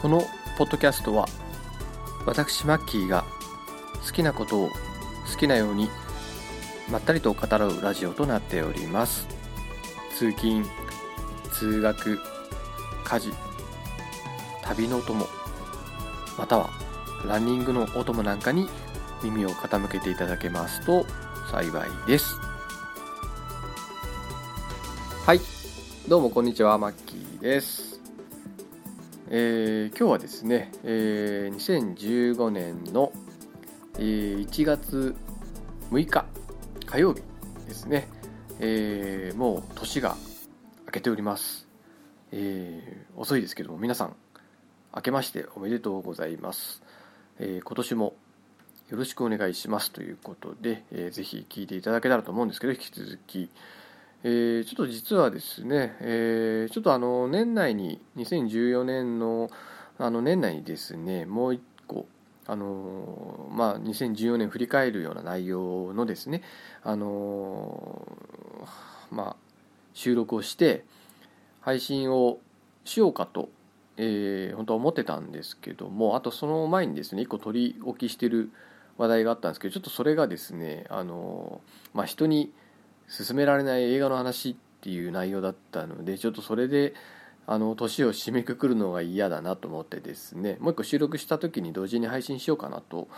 このポッドキャストは私マッキーが好きなことを好きなようにまったりと語らうラジオとなっております。通勤通学家事旅のお供またはランニングのお供なんかに耳を傾けていただけますと幸いです。はい。どうもこんにちはマッキーです。えー、今日はですね、えー、2015年の、えー、1月6日火曜日ですね、えー、もう年が明けております、えー、遅いですけども皆さん明けましておめでとうございます、えー、今年もよろしくお願いしますということで、えー、ぜひ聞いていただけたらと思うんですけど引き続き、えー、ちょっと実はですね、えー、ちょっとあの年内に2014年のあの年内にですねもう一個あのまあ、2014年振り返るような内容のですね、あのまあ、収録をして配信をしようかと、えー、本当は思ってたんですけどもあとその前にですね1個取り置きしてる話題があったんですけどちょっとそれがですね、あのまあ、人に勧められない映画の話っていう内容だったのでちょっとそれであの年を締めくくるのが嫌だなと思ってですねもう一個収録した時に同時に配信しようかなと、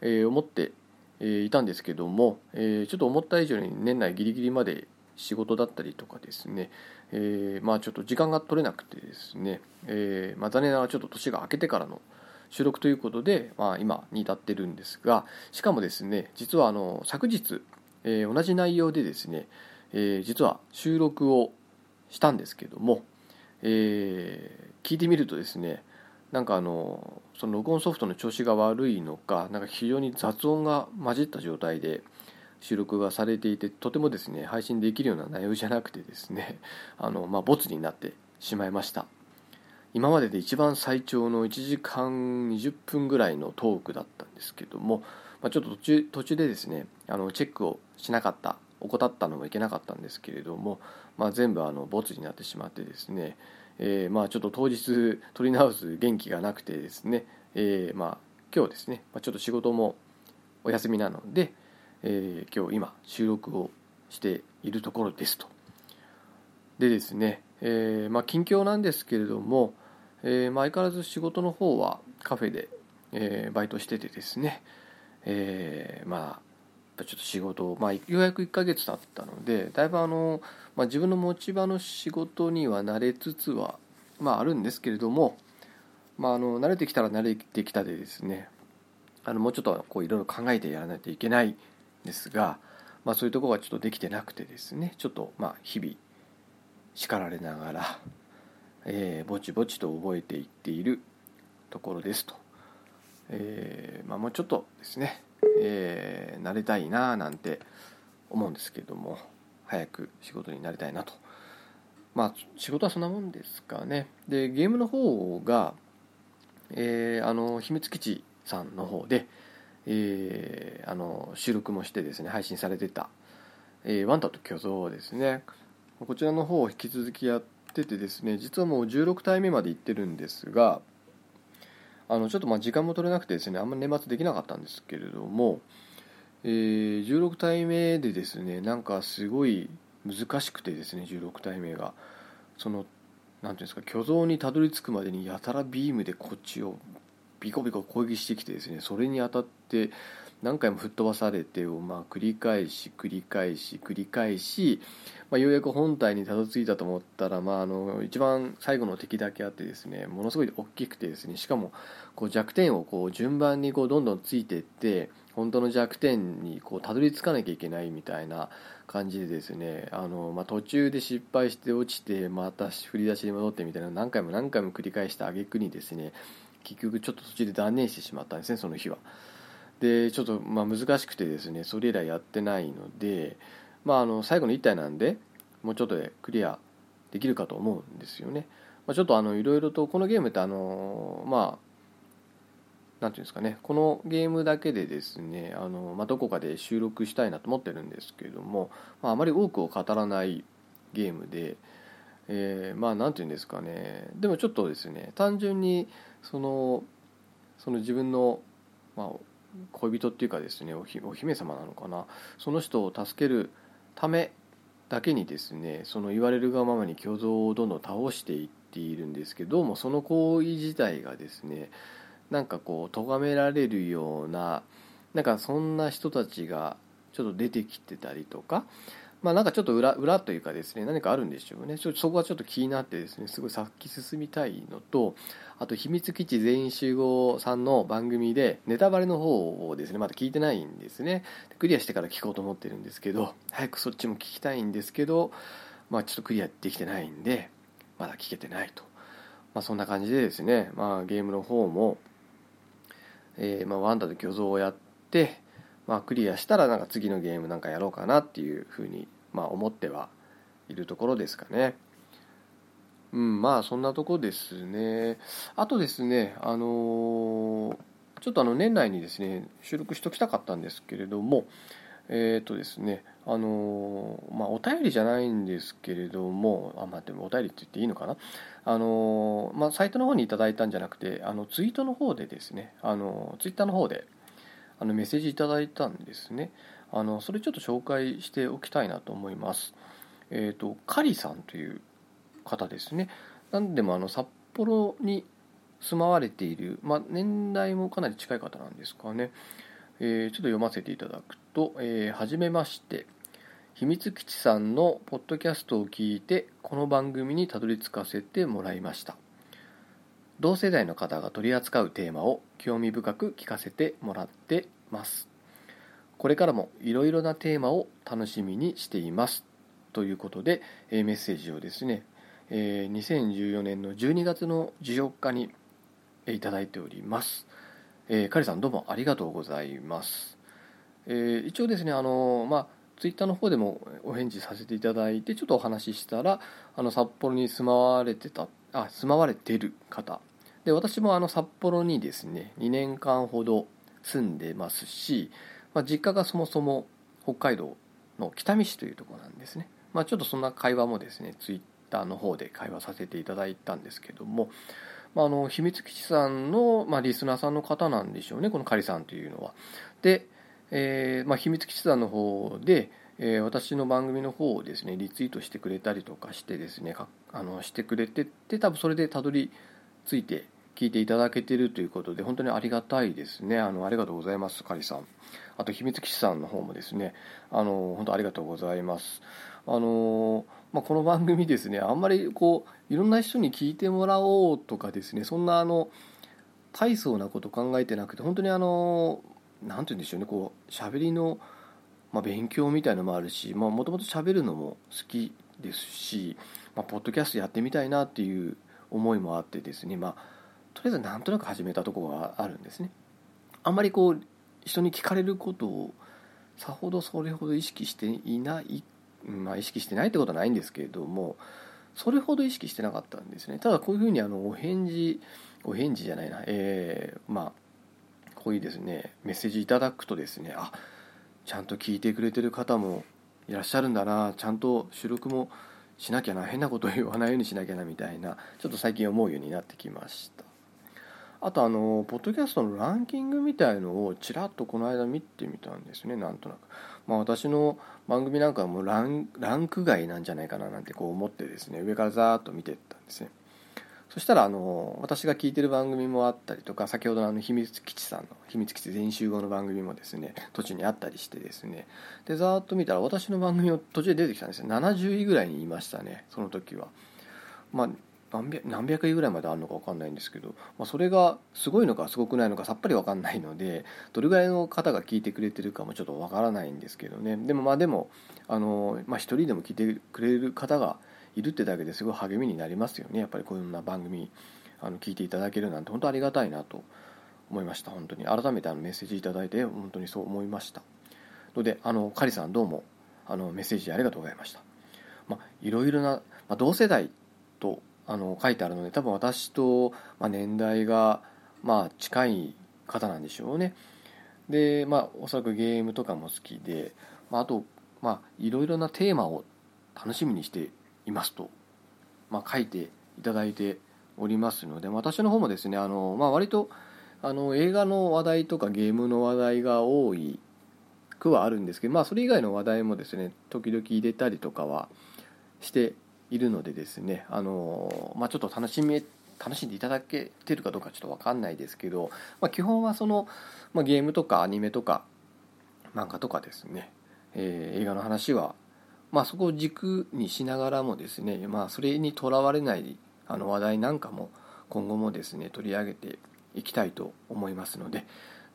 え、思って、いたんですけども、え、ちょっと思った以上に年内ギリギリまで仕事だったりとかですね、えまあちょっと時間が取れなくてですね、えまあ、残念ながらちょっと年が明けてからの収録ということで、まあ、今に至ってるんですがしかもですね実はあの昨日、え同じ内容でですね、え実は収録をしたんですけどもえー、聞いてみるとですねなんかあのその録音ソフトの調子が悪いのかなんか非常に雑音が混じった状態で収録がされていてとてもですね配信できるような内容じゃなくてですね あの、まあ、ボツになってしまいました。今までで一番最長の1時間20分ぐらいのトークだっですけども、まあ、ちょっと途中途中でですねあのチェックをしなかった怠ったのもいけなかったんですけれども、まあ、全部あのボツになってしまってですね、えー、まあちょっと当日取り直す元気がなくてですね、えー、まあ今日ですね、まあ、ちょっと仕事もお休みなので、えー、今日今収録をしているところですと。でですね、えー、まあ近況なんですけれども、えー、まあ相変わらず仕事の方はカフェで、えー、バイトしててですね、えー、まあちょっと仕事、まあ、ようやく1ヶ月経ったのでだいぶあの、まあ、自分の持ち場の仕事には慣れつつは、まあ、あるんですけれども、まあ、あの慣れてきたら慣れてきたでですねあのもうちょっとこういろいろ考えてやらないといけないんですが、まあ、そういうとこがちょっとできてなくてですねちょっとまあ日々叱られながら、えー、ぼちぼちと覚えていっているところですと、えーまあ、もうちょっとですねえー、なりたいななんて思うんですけども早く仕事になりたいなと。まあ仕事はそんなもんですかね。でゲームの方が、えー、あの秘密基地さんの方で、えー、あの収録もしてですね配信されてた「えー、ワンダと巨像」ですね。こちらの方を引き続きやっててですね実はもう16体目まで行ってるんですがあのちょっとまあ時間も取れなくてですねあんまり年末できなかったんですけれども、えー、16体目でですねなんかすごい難しくてですね16体目が。その何ていうんですか虚像にたどり着くまでにやたらビームでこっちをビコビコ攻撃してきてですねそれに当たって何回も吹っ飛ばされてをまあ繰り返し繰り返し繰り返し、まあ、ようやく本体にたどり着いたと思ったら、まあ、あの一番最後の敵だけあってですねものすごい大きくてですねしかもこう弱点をこう順番にこうどんどんついていって本当の弱点にこうたどり着かなきゃいけないみたいな感じでですねあの、まあ、途中で失敗して落ちてまた振り出しに戻ってみたいな何回も何回も繰り返した挙句にですね結局ちょっと途中で断念してしまったんですねその日は。でちょっとまあ難しくてですねそれ以来やってないので、まあ、あの最後の1体なんでもうちょっとでクリアできるかと思うんですよね、まあ、ちょっとあのいろいろとこのゲームってあのまあなんていうんですかねこのゲームだけでですねあの、まあ、どこかで収録したいなと思ってるんですけれども、まあ、あまり多くを語らないゲームで、えー、まあ何て言うんですかねでもちょっとですね単純にそのその自分の、まあ、恋人っていうかですねお姫様なのかな。その人を助けるためだけにですねその言われるがままに虚像をどんどん倒していっているんですけどもその行為自体がですねなんかこう咎められるようななんかそんな人たちがちょっと出てきてたりとかまあなんかちょっと裏裏というかですね何かあるんでしょうね。そこはちょっと気になってですねすごい先進みたいのとあと秘密基地全員集合さんの番組でネタバレの方をですねまだ聞いてないんですね。クリアしてから聞こうと思ってるんですけど早くそっちも聞きたいんですけどまあちょっとクリアできてないんでまだ聞けてないと。まあそんな感じでですねまあゲームの方もえー、まあワンダで虚像をやってまあクリアしたらなんか次のゲームなんかやろうかなっていうふうにまあ、思ってはいるところですかね。うん、まあそんなとこですね。あとですね、あのー、ちょっとあの年内にですね、収録しときたかったんですけれども、えっ、ー、とですね、あのー、まあお便りじゃないんですけれども、あ、まあでもお便りって言っていいのかな？あのまあサイトの方にいただいたんじゃなくて、あのツイートの方でですね、あのツイッターの方であのメッセージいただいたんですね。あのそれちょっと紹介しておきたいなと思います。えっ、ー、とカリさんという方ですね。何でもあの札幌に住まわれている、まあ、年代もかなり近い方なんですかね。えー、ちょっと読ませていただくと、えー、はじめまして。秘密基地さんのポッドキャストを聞いてこの番組にたどり着かせてもらいました同世代の方が取り扱うテーマを興味深く聞かせてもらってますこれからもいろいろなテーマを楽しみにしていますということで、えメッセージをですね、え2014年の12月の14日にいただいております。えー、カリさんどうもありがとうございます。えー、一応ですね、あのまあ、ツイッターの方でもお返事させていただいて、ちょっとお話ししたら、あの札幌に住まわれてた、あ、住まわれてる方。で、私もあの札幌にですね、2年間ほど住んでますし、まあ、実家がそもそも北海道の北見市というとこなんですね。まあ、ちょっとそんな会話もですね、ツイッターの方で会話させていただいたんですけども、まあ、あの秘密基地さんの、まあ、リスナーさんの方なんでしょうね、このカリさんというのは。で、えーまあ、秘密基地さんの方で、えー、私の番組の方をですねリツイートしてくれたりとかしてですねあのしてくれてて多分それでたどり着いて聞いていただけてるということで本当にありがたいですね。あのありがとうございますカリさん。あと秘密基地さんの方もですねあの本当ありがとうございます。あのまあ、この番組ですねあんまりこういろんな人に聞いてもらおうとかですねそんなあの大層なこと考えてなくて本当にあの何て言うんでしょうねこう喋りの、まあ、勉強みたいのもあるしもともと喋るのも好きですし、まあ、ポッドキャストやってみたいなっていう思いもあってですねまあとりあえずなんとなく始めたとこがあるんですね。あんまりこう人に聞かれることをさほどそれほど意識していないまあ意識してないってことはないんですけれどもそれほど意識してなかったんですね。ただこういうふうにあのお返事お返事じゃないなえー、まあこういうですねメッセージいただくとですねあちゃんと聞いてくれてる方もいらっしゃるんだな。ちゃんと収録もしなきゃな変なこと言わないようにしなきゃなみたいな。ちょっと最近思うようになってきました。あとあのポッドキャストのランキングみたいのをちらっとこの間見てみたんですね。なんとなく、まあ、私の番組なんかはもうランランク外なんじゃないかななんてこう思ってですね上からザーッと見てったんですね。そしたらあの私が聞いてる番組もあったりとか先ほどのあの秘密基地さんの秘密基地全集合の番組もですね途中にあったりしてですね。でざーっと見たら私の番組も途中で出てきたんですよ。70位ぐらいにいましたねその時は。まあ何百何百位ぐらいまであるのか分かんないんですけど、まあ、それがすごいのかすごくないのかさっぱり分かんないのでどれぐらいの方が聞いてくれてるかもちょっと分からないんですけどね。でもまあでもあの、まあ、一人でも聞いてくれる方がいるってだけですごい励みになりますよね。やっぱりこんな番組あの聞いていただけるなんて本当ありがたいなと思いました。本当に。改めてあのメッセージいただいて本当にそう思いました。のであのカリさんどうもあのメッセージありがとうございました。まあいろいろな、まあ、同世代とあの書いてあるので多分私と、まあ、年代が、まあ、近い方なんでしょうね。でまあおそらくゲームとかも好きで、まあ、あとまあいろいろなテーマを楽しみにしていますとまあ、書いていただいておりますので私の方もですねあの、まあ、割とあの映画の話題とかゲームの話題が多いくはあるんですけど、まあ、それ以外の話題もですね時々入れたりとかはしているのでですねあの、まあ、ちょっと楽しみ楽しんでいただけてるかどうかちょっと分かんないですけど、まあ、基本はその、まあ、ゲームとかアニメとか漫画とかですね、えー、映画の話は、まあ、そこを軸にしながらもですね、まあ、それにとらわれないあの話題なんかも今後もですね取り上げていきたいと思いますので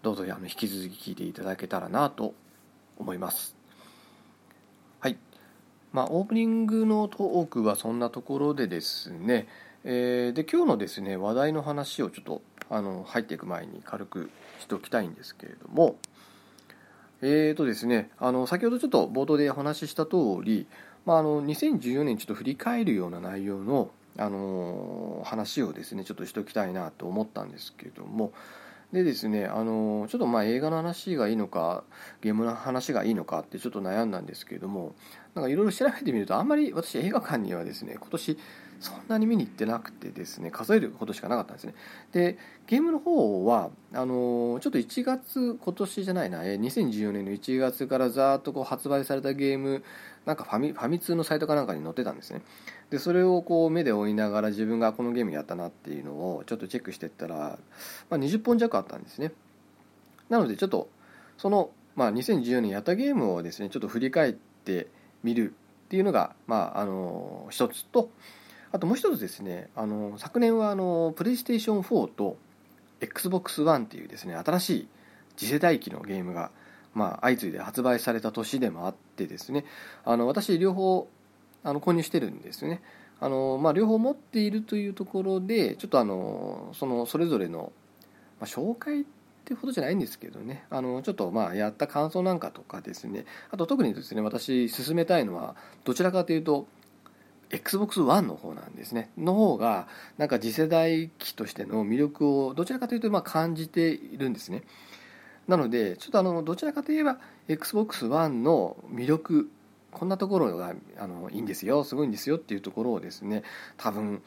どうぞあの引き続き聞いていただけたらなと思います。はい。まあオープニングのトークはそんなところでですね、えー、で今日のですね話題の話をちょっとあの入っていく前に軽くしておきたいんですけれどもえーとですね、あの先ほどちょっと冒頭でお話しした通り、まあ、あの2014年ちょっと振り返るような内容の、あの話をですねちょっとしておきたいなと思ったんですけれどもでですね、あのちょっとまあ映画の話がいいのかゲームの話がいいのかってちょっと悩んだんですけれどもなんかいろいろ調べてみるとあんまり私映画館にはですね今年そんなに見に行ってなくてですね数えるほどしかなかったんですね。でゲームの方はあのちょっと1月今年じゃないな2014年の1月からざーっとこう発売されたゲームなんかファミファミ通のサイトかなんかに載ってたんですね。でそれをこう目で追いながら自分がこのゲームやったなっていうのをちょっとチェックしてったら、まあ、20本弱あったんですね。なのでちょっとその、まあ、2014年やったゲームをですねちょっと振り返ってみるっていうのが、まあ、あの一つとあともう一つですねあの昨年はあのプレイステーション4と XBOX1 っていうですね新しい次世代機のゲームが、まあ、相次いで発売された年でもあってですねあの私両方あの購入してるんですね。あの、まあ、両方持っているというところでちょっとあのそのそれぞれの、まあ、紹介ってほどじゃないんですけどねあのちょっとまあやった感想なんかとかですねあと特にですね私進めたいのはどちらかというと XBOX ONE の方なんですねの方がなんか次世代機としての魅力をどちらかというとまあ感じているんですねなのでちょっとあのどちらかといえば XBOX ONE の魅力こんなところがあのいいんですよすごいんですよっていうところをですね多分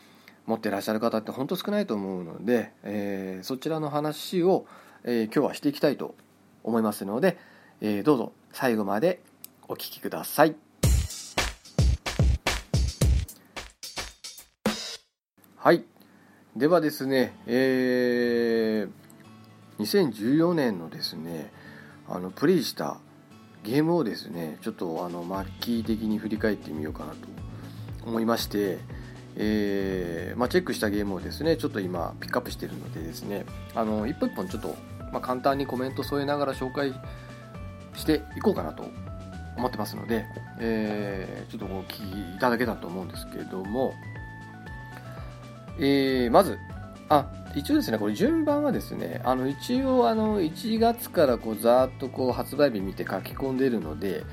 持ってらっしゃる方って本当少ないと思うので、えー、そちらの話を、えー、今日はしていきたいと思いますので、えー、どうぞ最後までお聞きください。はい。ではですねえー、2014年のですねあのプレイしたゲームをですねちょっとあのマッキー的に振り返ってみようかなと思いまして、えー、まあ、チェックしたゲームをですねちょっと今ピックアップしているのでですねあの一本一本ちょっと、まあ、簡単にコメント添えながら紹介していこうかなと思ってますので、えー、ちょっとお聞きいただけたと思うんですけれどもえー、まず、あ、一応ですね、これ順番はですね、あの一応あの1月からこうざーっとこう発売日見て書き込んでるので、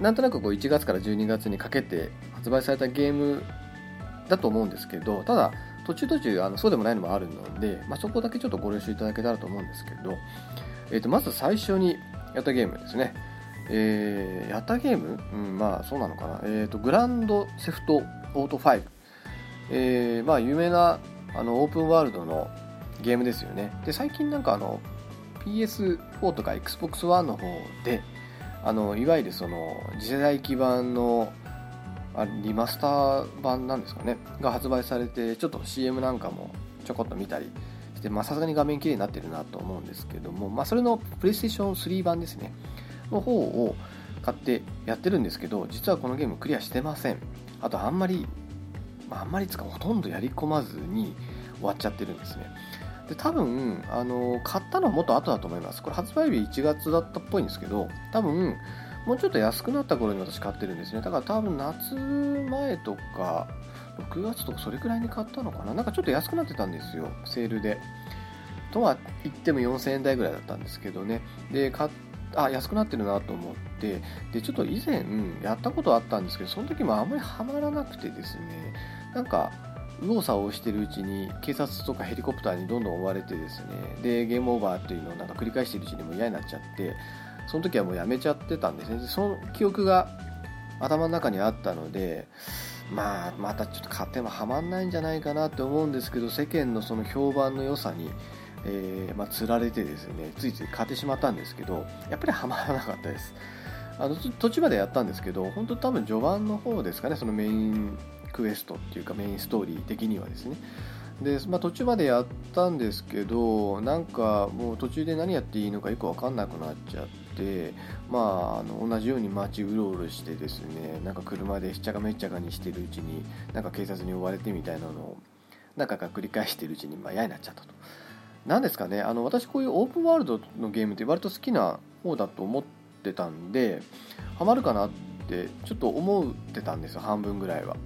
なんとなくこう1月から12月にかけて発売されたゲームだと思うんですけど、ただ途中途中あのそうでもないのもあるので、まあ、そこだけちょっとご了承いただけたらと思うんですけど、えー、とまず最初にやったゲームですね。えー、やったゲーム、うん、まあそうなのかな。え、ー、と、グランドセフトオート5えー、まあ有名なあのオープンワールドのゲームですよね。で最近なんかあの PS4 とか Xbox One の方であのいわゆるその次世代基盤のあリマスター版なんですかね。が発売されてちょっと CM なんかもちょこっと見たりしてさすがに画面綺麗になってるなと思うんですけども、まあ、それの PlayStation 3版ですね。の方を買ってやってるんですけど実はこのゲームクリアしてません。あとあんまりまあ、あんまりつかほとんどやり込まずに終わっちゃってるんですね。で多分あの買ったのはもっと後だと思います。これ発売日1月だったっぽいんですけど多分もうちょっと安くなった頃に私買ってるんですね。だから多分夏前とか6月とかそれくらいに買ったのかな。なんかちょっと安くなってたんですよセールで。とは言っても4000円台ぐらいだったんですけどね。で買あ安くなってるなと思って。でちょっと以前やったことあったんですけどその時もあんまりハマらなくてですね。なんか右往左往してるうちに警察とかヘリコプターにどんどん追われてですね。でゲームオーバーっていうのをなんか繰り返してるうちにも嫌になっちゃってその時はもうやめちゃってたんですね。でその記憶が頭の中にあったのでまあまたちょっと買ってもハマんないんじゃないかなって思うんですけど世間のその評判の良さに、えー、まあ、釣られてですねついつい買ってしまったんですけどやっぱりハマらなかったです。あの途中までやったんですけど本当多分序盤の方ですかねそのメインクエストっていうかメインストーリー的にはですねで、まあ、途中までやったんですけどなんかもう途中で何やっていいのかよく分かんなくなっちゃってまああの同じように街うろうろしてですねなんか車でしっちゃかめっちゃかにしてるうちになんか警察に追われてみたいなのを何回か繰り返してるうちにまあ嫌になっちゃったと。なんですかねあの私こういうオープンワールドのゲームって割と好きな方だと思ってたんでハマるかなってちょっと思ってたんですよ半分ぐらいは。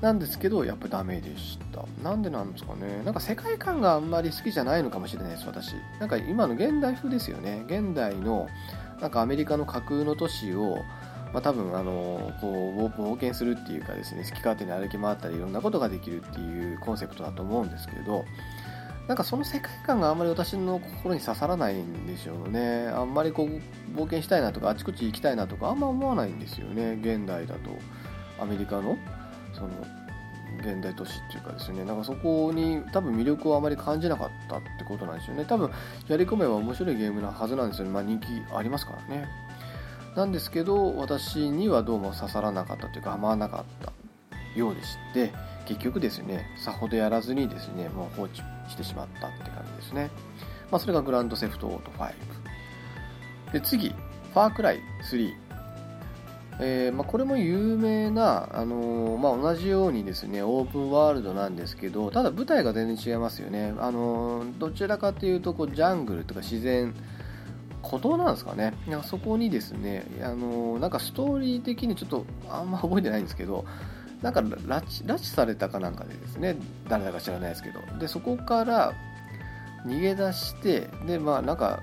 なんですけど、やっぱダメでした。なんでなんですかね。なんか世界観があんまり好きじゃないのかもしれないです、私。なんか今の現代風ですよね。現代の、なんかアメリカの架空の都市を、まあ、多分あのこう冒険するっていうかですね好き勝手に歩き回ったりいろんなことができるっていうコンセプトだと思うんですけどなんかその世界観があんまり私の心に刺さらないんでしょうね。あんまりこう冒険したいなとかあちこち行きたいなとかあんま思わないんですよね。現代だとアメリカのその現代都市っていうかですね。なんかそこに多分魅力をあまり感じなかったってことなんですよね。多分やり込めば面白いゲームなはずなんですよね。まあ人気ありますからね。なんですけど私にはどうも刺さらなかったというかハマらなかったようでして結局ですねさほどやらずにですねもう放置してしまったって感じですね。まあそれがグランドセフトオート5で次ファークライ3えー、まあ、これも有名な、あのー、まあ、同じようにですねオープンワールドなんですけどただ舞台が全然違いますよね、あのー、どちらかというとこうジャングルとか自然孤島なんですかね。そこにですね、あのなんかストーリー的にちょっとあんま覚えてないんですけどなんか拉致拉致されたかなんかでですね誰だか知らないですけど。でそこから逃げ出してでまあなんか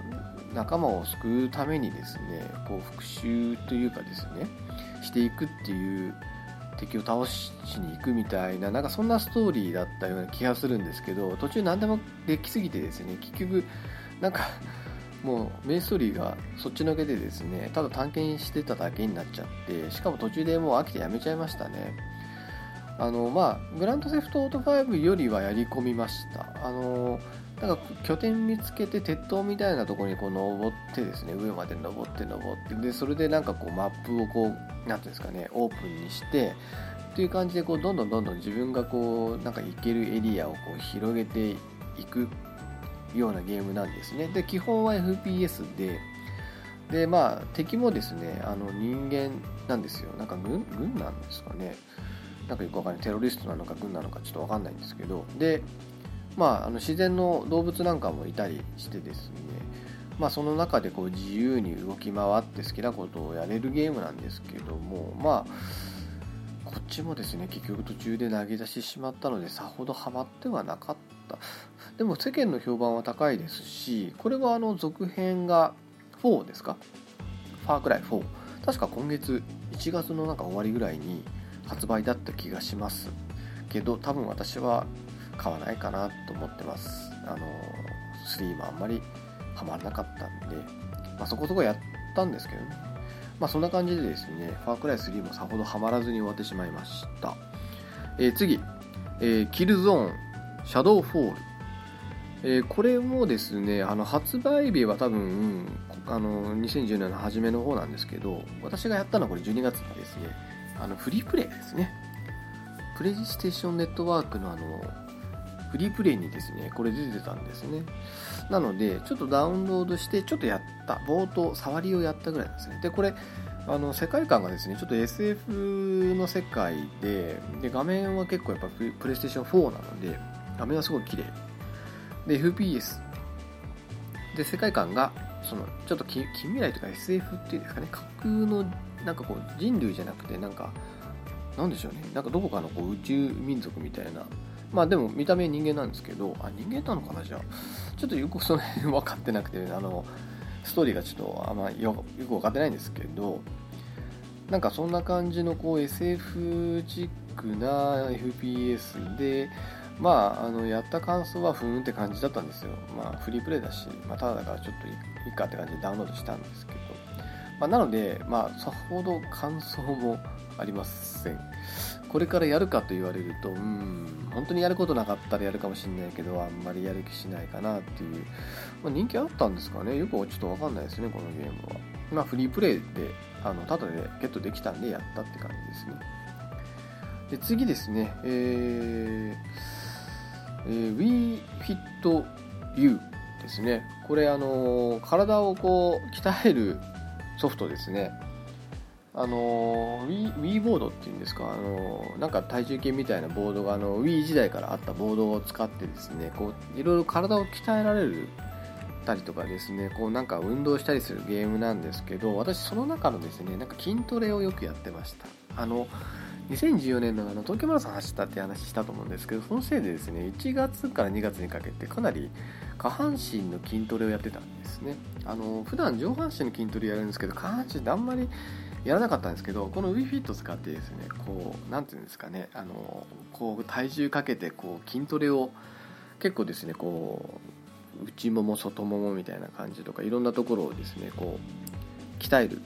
仲間を救うためにですねこう復讐というかですねしていくっていう敵を倒しに行くみたいななんかそんなストーリーだったような気がするんですけど途中何でもできすぎてですね結局なんかもうメインストーリーがそっちのけでですねただ探検してただけになっちゃってしかも途中でもう飽きてやめちゃいましたね。あのまあグランドセフトオート5よりはやり込みました。あのなんか拠点見つけて鉄塔みたいなところにこう登ってですね上まで登って登って。でそれでなんかこうマップをこう何てうんですかねオープンにしてっていう感じでこうどんどんどんどん自分がこうなんか行けるエリアをこう広げていくようなゲームなんですね。で基本は FPS で。でまあ敵もですねあの人間なんですよ。なんか軍軍なんですかね。なんかよくわかんない。テロリストなのか軍なのかちょっとわかんないんですけど。でまあ、あの自然の動物なんかもいたりしてですね、まあ、その中でこう自由に動き回って好きなことをやれるゲームなんですけども。まあこっちもですね結局途中で投げ出してしまったのでさほどハマってはなかった。でも世間の評判は高いですしこれはあの続編が4ですか？ファークライ4確か今月1月のなんか終わりぐらいに発売だった気がします。けど多分私は買わないかなと思ってます。あの3もあんまりハマらなかったんで、まあ、そこそこやったんですけどね。まあそんな感じでですねファークライ3もさほどハマらずに終わってしまいました、えー、次、えー、キルゾーンシャドウフォールえー、これもですねあの発売日は多分、あの2010年の初めの方なんですけど私がやったのはこれ12月ですね。あのフリープレイですねプレイステーションネットワークのあのフリープレイにですね、これ出てたんですね。なので、ちょっとダウンロードして、ちょっとやった、冒頭、触りをやったぐらいですね。で、これ、あの世界観がですね、ちょっと SF の世界で、で画面は結構やっぱプレイステーション4なので、画面はすごい綺麗。で、FPS。で、世界観が、その、ちょっと近未来とか SF っていうんですかね、架空の、なんかこう、人類じゃなくて、なんか、なんでしょうね、なんかどこかのこう宇宙民族みたいな、まあでも見た目人間なんですけど、あ、人間なのかなじゃあ。ちょっとよくその辺分かってなくて、あの、ストーリーがちょっとあんまよよく分かってないんですけど、なんかそんな感じのこう SF チックな FPS で、まあ、あのやった感想はふーんって感じだったんですよ。まあ、フリープレイだし、まあ、ただだからちょっといいかって感じでダウンロードしたんですけ、まあ、なので、まあ、さほど感想もありません。これからやるかと言われるとうん本当にやることなかったらやるかもしれないけどあんまりやる気しないかなっていう、まあ、人気あったんですかね。よくちょっと分かんないですねこのゲームは。まあフリープレイであのタダでゲットできたんでやったって感じですね。で次ですね。えー、えー、WeFit U ですね。これあの体をこう鍛えるソフトですね。あの Wii, Wii ボードっていうんですか？あのなんか体重計みたいなボードがあの Wii 時代からあったボードを使ってですねこういろいろ体を鍛えられるたりとかですねこうなんか運動したりするゲームなんですけど私その中のですねなんか筋トレをよくやってました。あの2014年のあの東京マラソン走ったって話したと思うんですけどそのせいでですね1月から2月にかけてかなり下半身の筋トレをやってたんですね。あの普段上半身の筋トレやるんですけど下半身であんまりやらなかったんですけどこの WeFit 使ってですねこう何ていうんですかねあのこう体重かけてこう筋トレを結構ですねこう内もも外ももみたいな感じとかいろんなところをですねこう鍛える。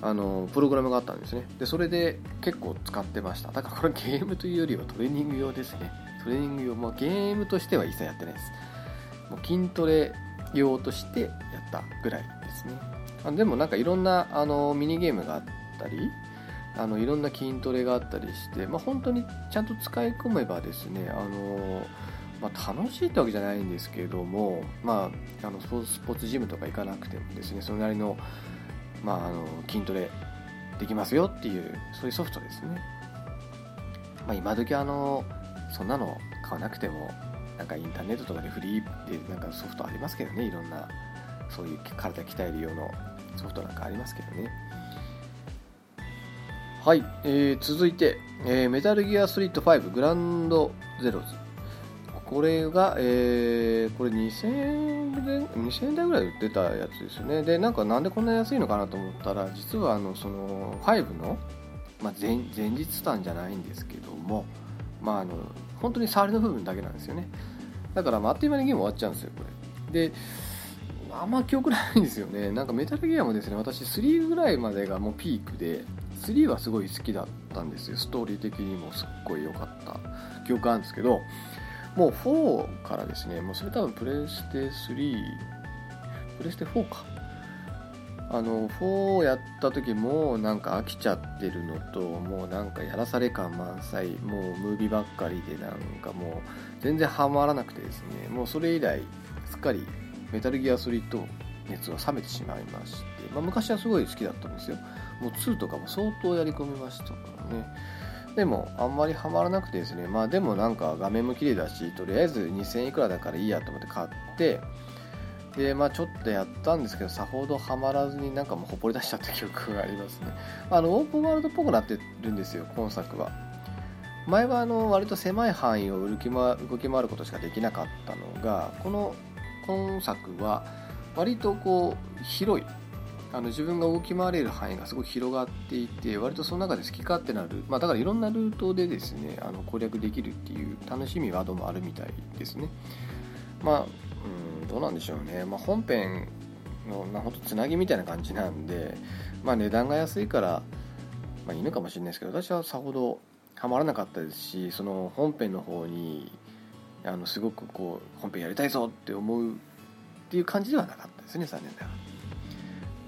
あのプログラムがあったんですね。でそれで結構使ってました。だからこれゲームというよりはトレーニング用ですね。トレーニング用、まあ、ゲームとしては一切やってないです。もう筋トレ用としてやったぐらいですね。あでもなんかいろんなあのミニゲームがあったりあのいろんな筋トレがあったりして、まあ、本当にちゃんと使い込めばですねあの、まあ、楽しいってわけじゃないんですけれども、まあ、あのスポーツジムとか行かなくてもですねそれなりの,、まあ、あの筋トレできますよっていうそういうソフトですね、まあ、今時あのそんなの買わなくてもなんかインターネットとかでフリーでなんかソフトありますけどね。いろんなそういう体鍛える用のソフトなんかありますけどね。はい、えー、続いて、えー、メタルギアスリット5グランドゼロズ。これが、えー、これ2000円2000円台ぐらい売ってたやつですよね。でなんかなんでこんな安いのかなと思ったら実はあのその5の、まあ前、前日単じゃないんですけどもまああの本当に触りの部分だけなんですよね。だから、まあ、あっという間にゲーム終わっちゃうんですよこれ。であんま記憶ないんですよね。なんかメタルギアもですね私3ぐらいまでがもうピークで3はすごい好きだったんですよ。ストーリー的にもすっごい良かった記憶あるんですけどもう4からですねもうそれ多分プレステ3プレステ4か。あの4やった時もなんか飽きちゃってるのともうなんかやらされ感満載もうムービーばっかりでなんかもう全然ハマらなくてですねもうそれ以来すっかりメタルギア3と熱が冷めてしまいまして、まあ、昔はすごい好きだったんですよ。もう2とかも相当やり込みましたからね。でもあんまりハマらなくてですね。まあでもなんか画面も綺麗だしとりあえず2000いくらだからいいやと思って買ってでまあちょっとやったんですけどさほどハマらずになんかもうほっぽり出しちゃった記憶がありますね。あのオープンワールドっぽくなってるんですよ今作は。前はあの割と狭い範囲を動き回ることしかできなかったのがこの今作は割とこう広いあの自分が動き回れる範囲がすごい広がっていて割とその中で好き勝手なる、まあ、だからいろんなルートでですねあの攻略できるっていう楽しみはどうもあるみたいですねまあうんどうなんでしょうね、まあ、本編のなほんとつなぎみたいな感じなんで、まあ、値段が安いから、まあ、いいのかもしれないですけど私はさほどハマらなかったですしその本編の方にあのすごくこう本編やりたいぞって思うっていう感じではなかったですね残念ながら。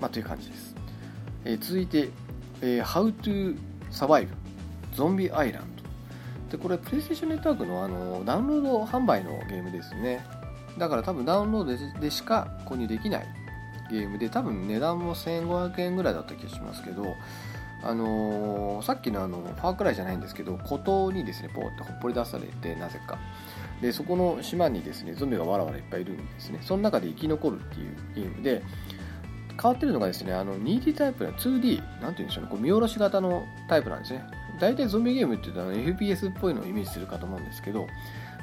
まあ、という感じです。えー、続いて、えー、How to Survive ゾンビアイランド。でこれ、プレイステーションネットワークのあのダウンロード販売のゲームですね。だから多分ダウンロードでしか購入できないゲームで、多分値段も1500円ぐらいだった気がしますけど、あのー、さっきのあのファークライじゃないんですけど孤島にですねポーってほっぽり出されてなぜかでそこの島にですねゾンビがわらわらいっぱいいるんですねその中で生き残るっていうゲームで変わってるのがですねあの 2D タイプの 2D なんて言うんでしょうねこう見下ろし型のタイプなんですね。大体ゾンビゲームって言うと FPS っぽいのをイメージするかと思うんですけど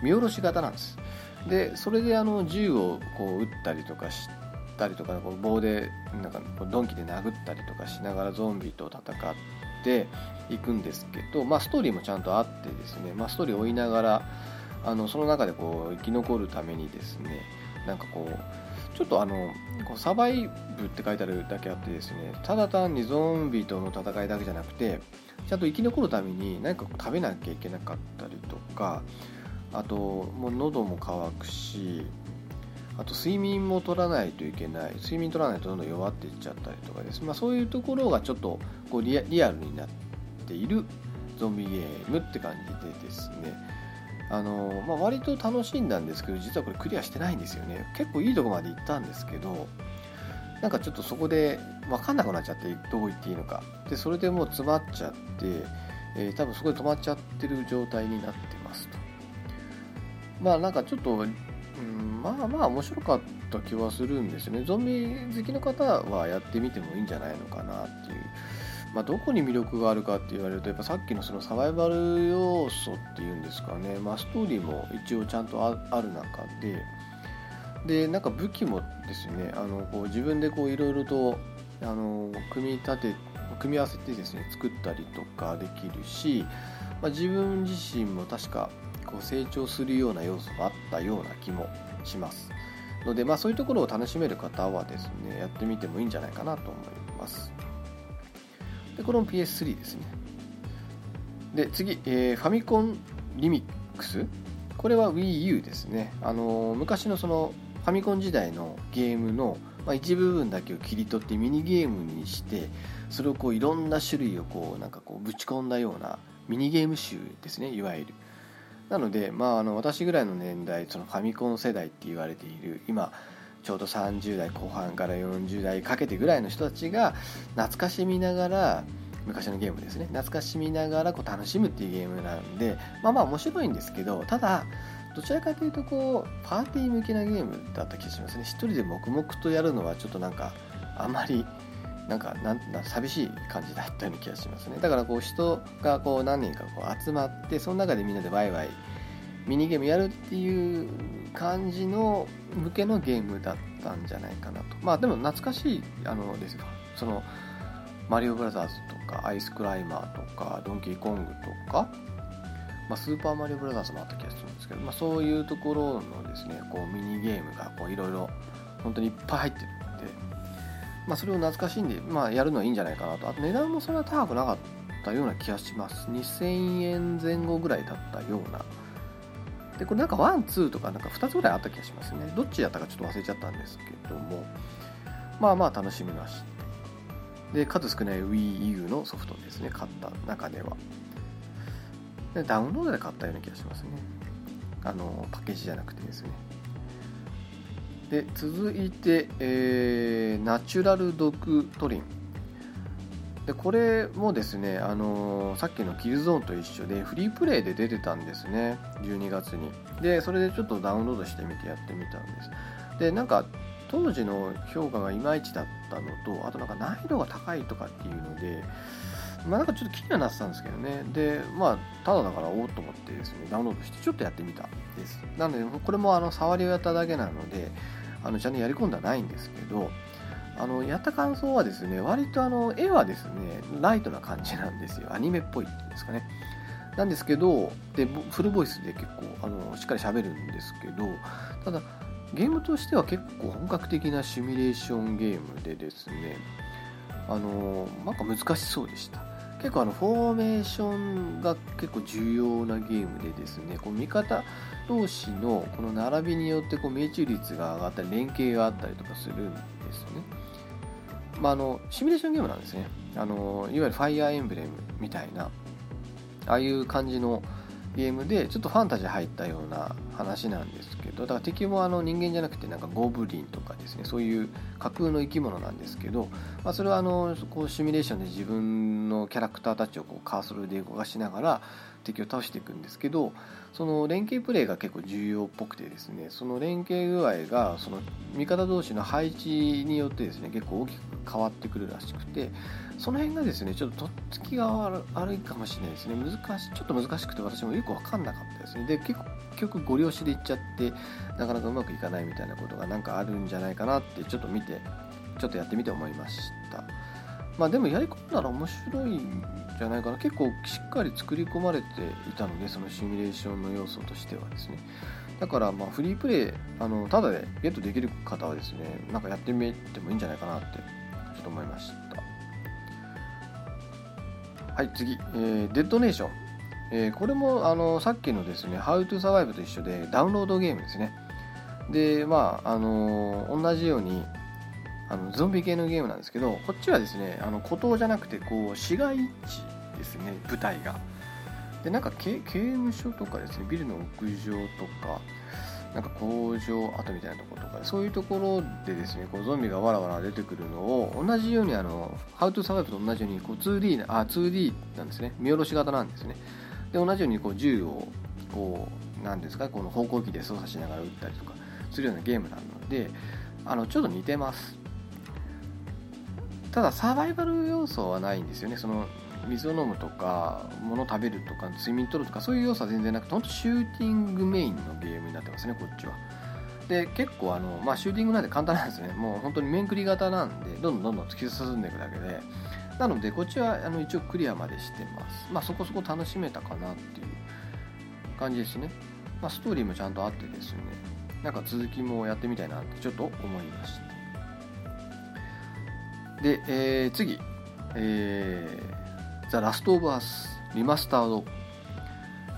見下ろし型なんです。でそれであの銃をこう撃ったりとかしたりとかこう棒でなんか鈍器で殴ったりとかしながらゾンビと戦っていくんですけど、まあ、ストーリーもちゃんとあってですね、まあ、ストーリーを追いながらあのその中でこう生き残るためにですねなんかこうちょっとあのこうサバイブって書いてあるだけあってですねただ単にゾンビとの戦いだけじゃなくてちゃんと生き残るために何か食べなきゃいけなかったりとかあともう喉も渇くしあと睡眠も取らないといけない睡眠取らないとどんどん弱っていっちゃったりとかです、まあ、そういうところがちょっとこうリアリアルになっているゾンビゲームって感じでですね。あの、まあ、割と楽しんだんですけど実はこれクリアしてないんですよね。結構いいとこまで行ったんですけどなんかちょっとそこで分かんなくなっちゃってどこ行っていいのか。でそれでもう詰まっちゃって、えー、多分そこで止まっちゃってる状態になってますと。まあなんかちょっと、うん、まあまあ面白かった気はするんですよね。ゾンビ好きの方はやってみてもいいんじゃないのかなっていうまあ、どこに魅力があるかって言われるとやっぱさっきのそのサバイバル要素っていうんですかね、まあ、ストーリーも一応ちゃんとある中で。でなんか武器もですねあのこう自分でいろいろとあの組み立て組み合わせてですね作ったりとかできるし、まあ、自分自身も確かこう成長するような要素があったような気もします。ので、まあ、そういうところを楽しめる方はですねやってみてもいいんじゃないかなと思います。でこれも PS3 ですね。で次、えー、ファミコンリミックスこれは WiiU ですね。あのー、昔のそのファミコン時代のゲームの、まあ、一部分だけを切り取ってミニゲームにしてそれをこういろんな種類をこうなんかこうぶち込んだようなミニゲーム集ですねいわゆる。なので、まあ、あの私ぐらいの年代そのファミコン世代って言われている今ちょうど30代後半から40代かけてぐらいの人たちが懐かしみながら昔のゲームですね。懐かしみながらこう楽しむっていうゲームなんでまあまあ面白いんですけどただどちらかというとこうパーティー向けなゲームだった気がしますね。一人で黙々とやるのはちょっとなんかあまりなんかなん寂しい感じだったような気がしますね。だからこう人がこう何人かこう集まってその中でみんなでワイワイミニゲームやるっていう感じの向けのゲームだったんじゃないかなと。まあでも懐かしいあのですよ。そのマリオブラザーズとかアイスクライマーとかドンキーコングとか、まあ、スーパーマリオブラザーズもあった気がするんですけど、まあ、そういうところのですねこうミニゲームがいろいろ本当にいっぱい入ってるんで、まあ、それを懐かしいんで、まあ、やるのはいいんじゃないかなと。あと値段もそんな高くなかったような気がします。2000円前後ぐらいだったようなでこれなんかワンツーとかなんか2つぐらいあった気がしますね。どっちやったかちょっと忘れちゃったんですけども。まあまあ楽しみまして。で数少ない WiiU のソフトですね買った中では。でダウンロードで買ったような気がしますね。あのパッケージじゃなくてですね。で続いて、えー、ナチュラルドクトリン。でこれもですね、あのー、さっきのキルゾーンと一緒でフリープレイで出てたんですね12月に。でそれでちょっとダウンロードしてみてやってみたんです。でなんか当時の評価がいまいちだったのとあとなんか難易度が高いとかっていうのでまあなんかちょっと気にはなってたんですけどね。でまあただだからおおと思ってですねダウンロードしてちょっとやってみたです。なのでこれもあの触りをやっただけなのであのちゃんとやり込んではないんですけどあのやった感想はですね割とあの絵はですねライトな感じなんですよ。アニメっぽいっていうんですかね。なんですけどでフルボイスで結構あのしっかり喋るんですけどただゲームとしては結構本格的なシミュレーションゲームでですねあのなんか難しそうでした。結構あのフォーメーションが結構重要なゲームでですねこう味方同士のこの並びによってこう命中率が上がったり連携があったりとかするんですね。まあ、あのシミュレーションゲームなんですね。あのいわゆるファイアーエンブレムみたいなああいう感じのゲームでちょっとファンタジー入ったような話なんですけどだから敵もあの人間じゃなくてなんかゴブリンとかですねそういう架空の生き物なんですけど、まあ、それはあのこうシミュレーションで自分のキャラクターたちをこうカーソルで動かしながら敵を倒していくんですけどその連携プレーが結構重要っぽくてですねその連携具合がその味方同士の配置によってですね結構大きく変わってくるらしくてその辺がですねちょっととっつきが悪いかもしれないですね。難しちょっと難しくて私もよく分かんなかったですね。で結局ご了承でいっちゃってなかなかうまくいかないみたいなことがなんかあるんじゃないかなってちょっと見てちょっとやってみて思いました。まあでもやり込んだら面白いじゃないかな。結構しっかり作り込まれていたのでそのシミュレーションの要素としてはですね。だからまあフリープレイあのただでゲットできる方はですねなんかやってみてもいいんじゃないかなってちょっと思いました。はい次、えー、デッドネーション、えー、これもあのさっきのですね How to Survive と一緒でダウンロードゲームですね。でまああの同じようにあのゾンビ系のゲームなんですけどこっちはですねあの孤島じゃなくてこう市街地ですね舞台が。でなんか刑務所とかですねビルの屋上とかなんか工場跡みたいなところとかそういうところでですねこうゾンビがわらわら出てくるのを同じようにあの How to Survive と同じようにこう 2D, あ 2D なんですね。見下ろし型なんですね。で同じようにこう銃をこうなんですかこの方向機で操作しながら撃ったりとかするようなゲームなのであのちょっと似てます。ただサバイバル要素はないんですよね。その水を飲むとか物を食べるとか睡眠とるとかそういう要素は全然なくて本当シューティングメインのゲームになってますねこっちは。で結構あの、まあ、シューティングなんで簡単なんですね。もう本当に面繰り型なんでどんどんどんどん突き進んでいくだけで。なのでこっちはあの一応クリアまでしてます。まあそこそこ楽しめたかなっていう感じですね、まあ、ストーリーもちゃんとあってですね。なんか続きもやってみたいなってちょっと思いました。で、えー、次、えー、ザ・ラスト・オブ・アスリマスタード、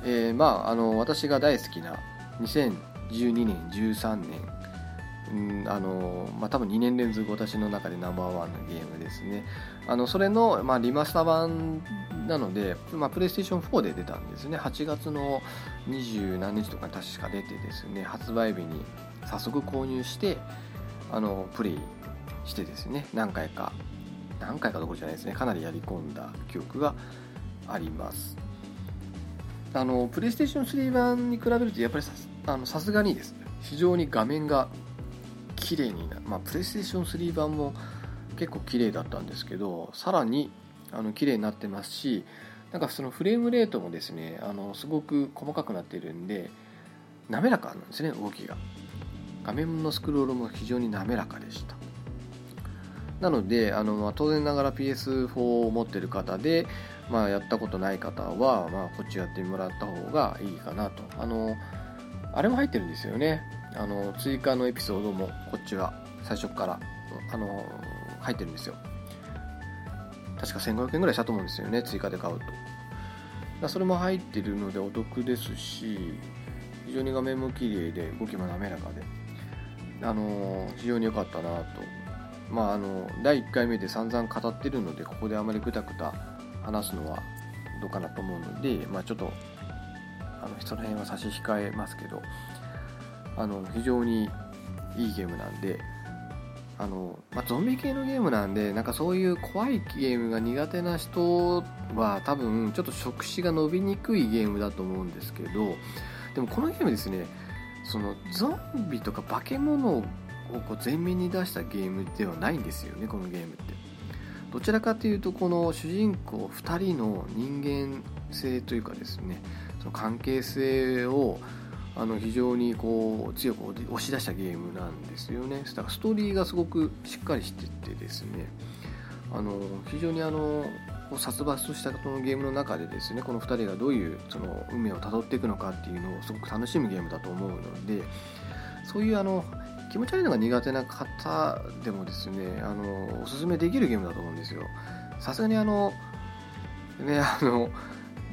えー、まああの私が大好きな2012年13年。うんあのまあ、多分2年連続私の中でナンバーワンのゲームですね。あのそれの、まあ、リマスター版なので、まあ、プレイステーション4で出たんですね。8月の20何日とかに確か出てですね発売日に早速購入してあのプレイしてですね。何回か。何回かどころじゃないですね。かなりやり込んだ記憶があります。あのプレイステーション3版に比べるとやっぱりさすがにです。ね非常に画面が綺麗になまあプレイステーション3版も結構綺麗だったんですけどさらにあの綺麗になってますしなんかそのフレームレートもですねあのすごく細かくなってるんで滑らかなんですね動きが。画面のスクロールも非常に滑らかでした。なのであの、ま、当然ながら PS4 を持ってる方で、まあ、やったことない方は、まあ、こっちやってもらった方がいいかなと。あのあれも入ってるんですよね。あの追加のエピソードもこっちは最初からあの入ってるんですよ。確か1500円ぐらいしたと思うんですよね追加で買うと。だそれも入ってるのでお得ですし非常に画面も綺麗で動きも滑らかであの非常に良かったなと。まああの第1回目で散々語ってるのでここであまりぐたぐた話すのはどうかなと思うので、まあ、ちょっとあのその辺は差し控えますけどあの非常にいいゲームなんであの、まあ、ゾンビ系のゲームなんでなんかそういう怖いゲームが苦手な人は多分ちょっと触手が伸びにくいゲームだと思うんですけどでもこのゲームですねそのゾンビとか化け物を前面に出したゲームではないんですよねこのゲームって。どちらかというとこの主人公2人の人間性というかですねその関係性をあの非常にこう強く押し出したゲームなんですよね。だからストーリーがすごくしっかりしててですねあの非常にあの殺伐としたこのゲームの中でですねこの2人がどういうその運命をたどっていくのかっていうのをすごく楽しむゲームだと思うのでそういうあの気持ち悪いのが苦手な方でもですねあのおすすめできるゲームだと思うんですよ。さすがにあのね あの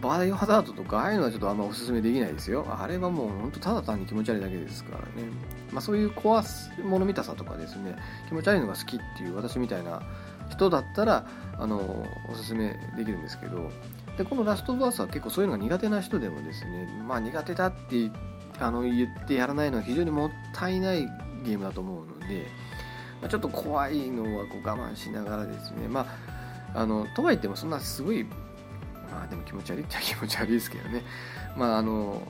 バイオハザードとかああいうのはちょっとあんまおすすめできないですよ。あれはもう本当ただ単に気持ち悪いだけですからね。まあそういう怖もの見たさとかですね気持ち悪いのが好きっていう私みたいな人だったらあのおすすめできるんですけど。でこのラストバースは結構そういうのが苦手な人でもですねまあ苦手だってあの言ってやらないのは非常にもったいないゲームだと思うので、まあ、ちょっと怖いのはこう我慢しながらですねまああのとはいってもそんなすごいまあでも気持ち悪いっちゃ気持ち悪いですけどねまああの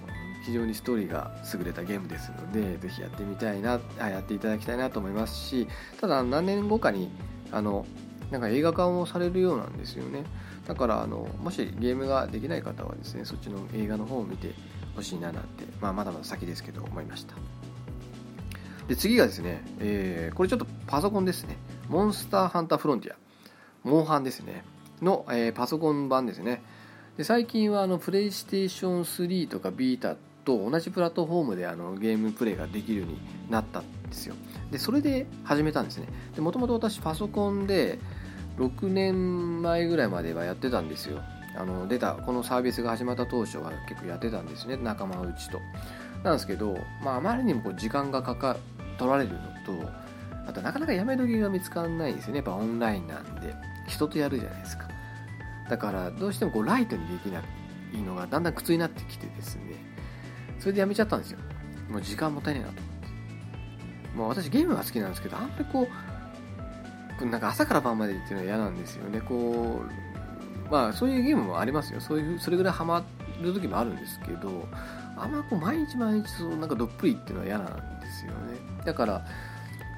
非常にストーリーが優れたゲームですのでぜひやってみたいなあやっていただきたいなと思いますしただ何年後かにあのなんか映画化もされるようなんですよね。だからあのもしゲームができない方はですねそっちの映画の方を見てほしいななんて、まあ、まだまだ先ですけど思いました。で次がですね、えー、これちょっとパソコンですね。モンスターハンターフロンティア。モンハンですね。の、えー、パソコン版ですね。で最近はあのプレイステーション3とかビータと同じプラットフォームであのゲームプレイができるようになったんですよ。でそれで始めたんですね。でもともと私パソコンで6年前ぐらいまではやってたんですよ。あの出たこのサービスが始まった当初は結構やってたんですね。仲間内と。なんですけど、まあ、あまりにもこう時間がかか取られるのとあとなかなかやめ時が見つからないんですよね。やっぱオンラインなんで。人とやるじゃないですか。だからどうしてもこうライトにできないのがだんだん苦痛になってきてですね。それでやめちゃったんですよ。もう時間もったいないなと思って。もう私ゲームが好きなんですけどあんまりこうなんか朝から晩までっていうのは嫌なんですよね。こうまあそういうゲームもありますよ。そういうそれぐらいハマる時もあるんですけどあんまこう毎日毎日そうなんかどっぷりっていうのは嫌なんですよね。だから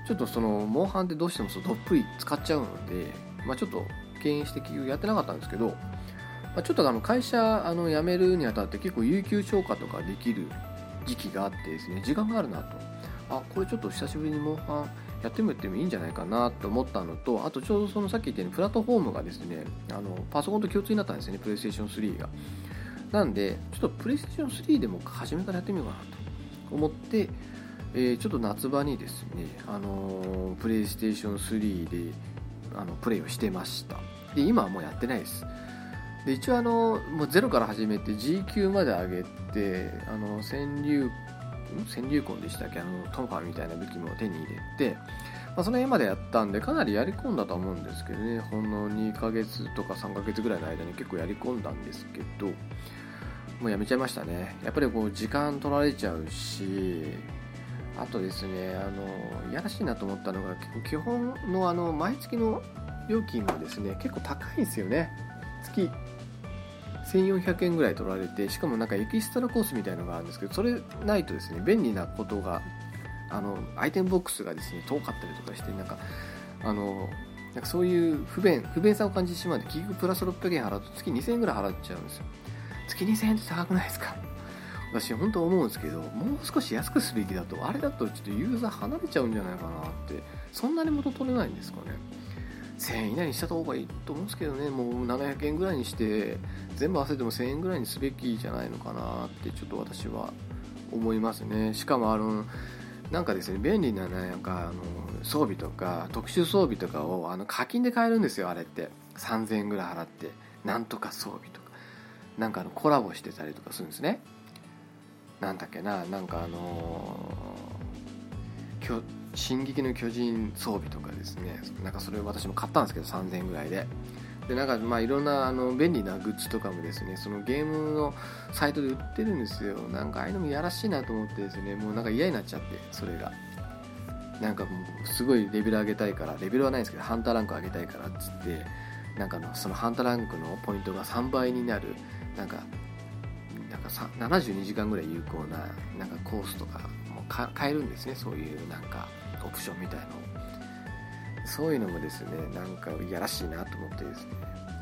ちょっとそのモンハンってどうしてもそうどっぷり使っちゃうので、まあ、ちょっと敬遠して結局やってなかったんですけど、まあ、ちょっとあの会社あの辞めるにあたって結構有給消化とかできる時期があってですね時間があるなと。あこれちょっと久しぶりにモンハンやってみてもいいんじゃないかなと思ったのとあとちょうどそのさっき言ったようにプラットフォームがですねあのパソコンと共通になったんですよねプレイステーション3がなんでちょっとプレイステーション3でも初めからやってみようかなと思ってえー、ちょっと夏場にですね、あの、プレイステーション3であのプレイをしてました。で今はもうやってないです。で一応あのもうゼロから始めて G 級まで上げてあの川柳川柳婚でしたっけ？あのトンファーみたいな武器も手に入れて、まあ、その辺までやったんでかなりやり込んだと思うんですけどね。ほんの2ヶ月とか3ヶ月ぐらいの間に結構やり込んだんですけどもうやめちゃいましたね。やっぱりこう時間取られちゃうしあとですねあのいやらしいなと思ったのが基本のあの毎月の料金がですね結構高いんですよね。月1400円ぐらい取られてしかもなんかエキストラコースみたいのがあるんですけどそれないとですね便利なことがあのアイテムボックスがですね遠かったりとかしてなんかあのなんかそういう不便不便さを感じてしまうんで結局プラス600円払うと月2000円ぐらい払っちゃうんですよ。月2000円って高くないですか？私本当思うんですけどもう少し安くすべきだとあれだとちょっとユーザー離れちゃうんじゃないかなってそんなに元取れないんですかね。1000円以内にした方がいいと思うんですけどね。もう700円ぐらいにして全部合わせても1000円ぐらいにすべきじゃないのかなってちょっと私は思いますね。しかもあのなんかですね便利な、なんかあの装備とか特殊装備とかをあの課金で買えるんですよあれって。3000円ぐらい払ってなんとか装備とか。なんかあのコラボしてたりとかするんですね。なんだっけななんかあのー「進撃の巨人」装備とかですね。なんかそれを私も買ったんですけど3000円ぐらいで。でなんかまあいろんなあの便利なグッズとかもですねそのゲームのサイトで売ってるんですよ。なんかああいうのもやらしいなと思ってですねもうなんか嫌になっちゃってそれが。なんかもうすごいレベル上げたいからレベルはないんですけどハンターランク上げたいからっつってなんかのそのハンターランクのポイントが3倍になるなんかなんかさ72時間ぐらい有効ななんかコースとかも買えるんですね。そういうなんかオプションみたいのそういうのもですねなんかいやらしいなと思ってですね。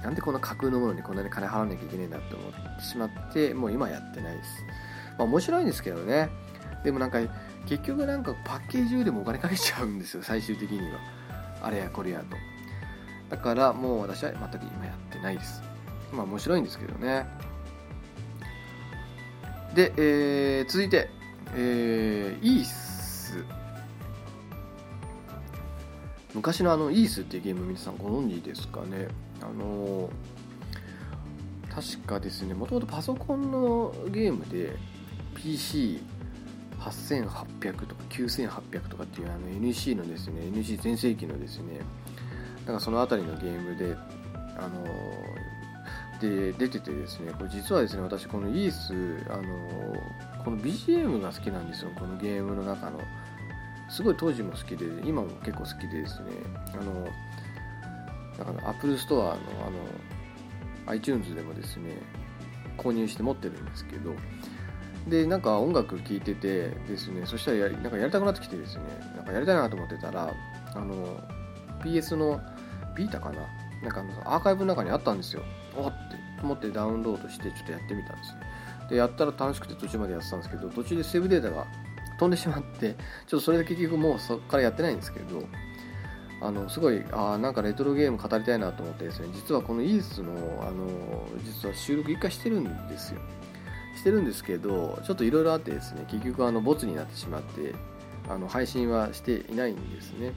なんでこんな架空のものにこんなに金払わなきゃいけないんだと思ってしまってもう今やってないです。まあ面白いんですけどね。でもなんか結局なんかパッケージでもお金かけちゃうんですよ最終的には。あれやこれやと。だからもう私は全く今やってないです。まあ面白いんですけどね。で、えー、続いて、えー、イース。昔のあのイースっていうゲーム皆さんご存知ですかね？あの確かですねもともとパソコンのゲームで PC8800 とか9800とかっていうあの NEC のですね NEC 全盛期のですねなんかその辺りのゲームであので出ててですねこれ実はですね私このイースあのこの BGM が好きなんですよこのゲームの中の。すごい当時も好きで今も結構好きでですねあのだから Apple Store のあの iTunes でもですね購入して持ってるんですけど。でなんか音楽聴いててですねそしたらやなんかやりたくなってきてですねなんかやりたいなと思ってたらあの PS のビータかな？なんかアーカイブの中にあったんですよ。おって思ってダウンロードしてちょっとやってみたんですねでやったら楽しくて途中までやってたんですけど途中でセーブデータが飛んでしまってちょっとそれで結局もうそこからやってないんですけどあのすごいあなんかレトロゲーム語りたいなと思ってですね実はこのイースのあの実は収録1回してるんですよ。してるんですけどちょっといろいろあってですね結局あのボツになってしまってあの配信はしていないんですね。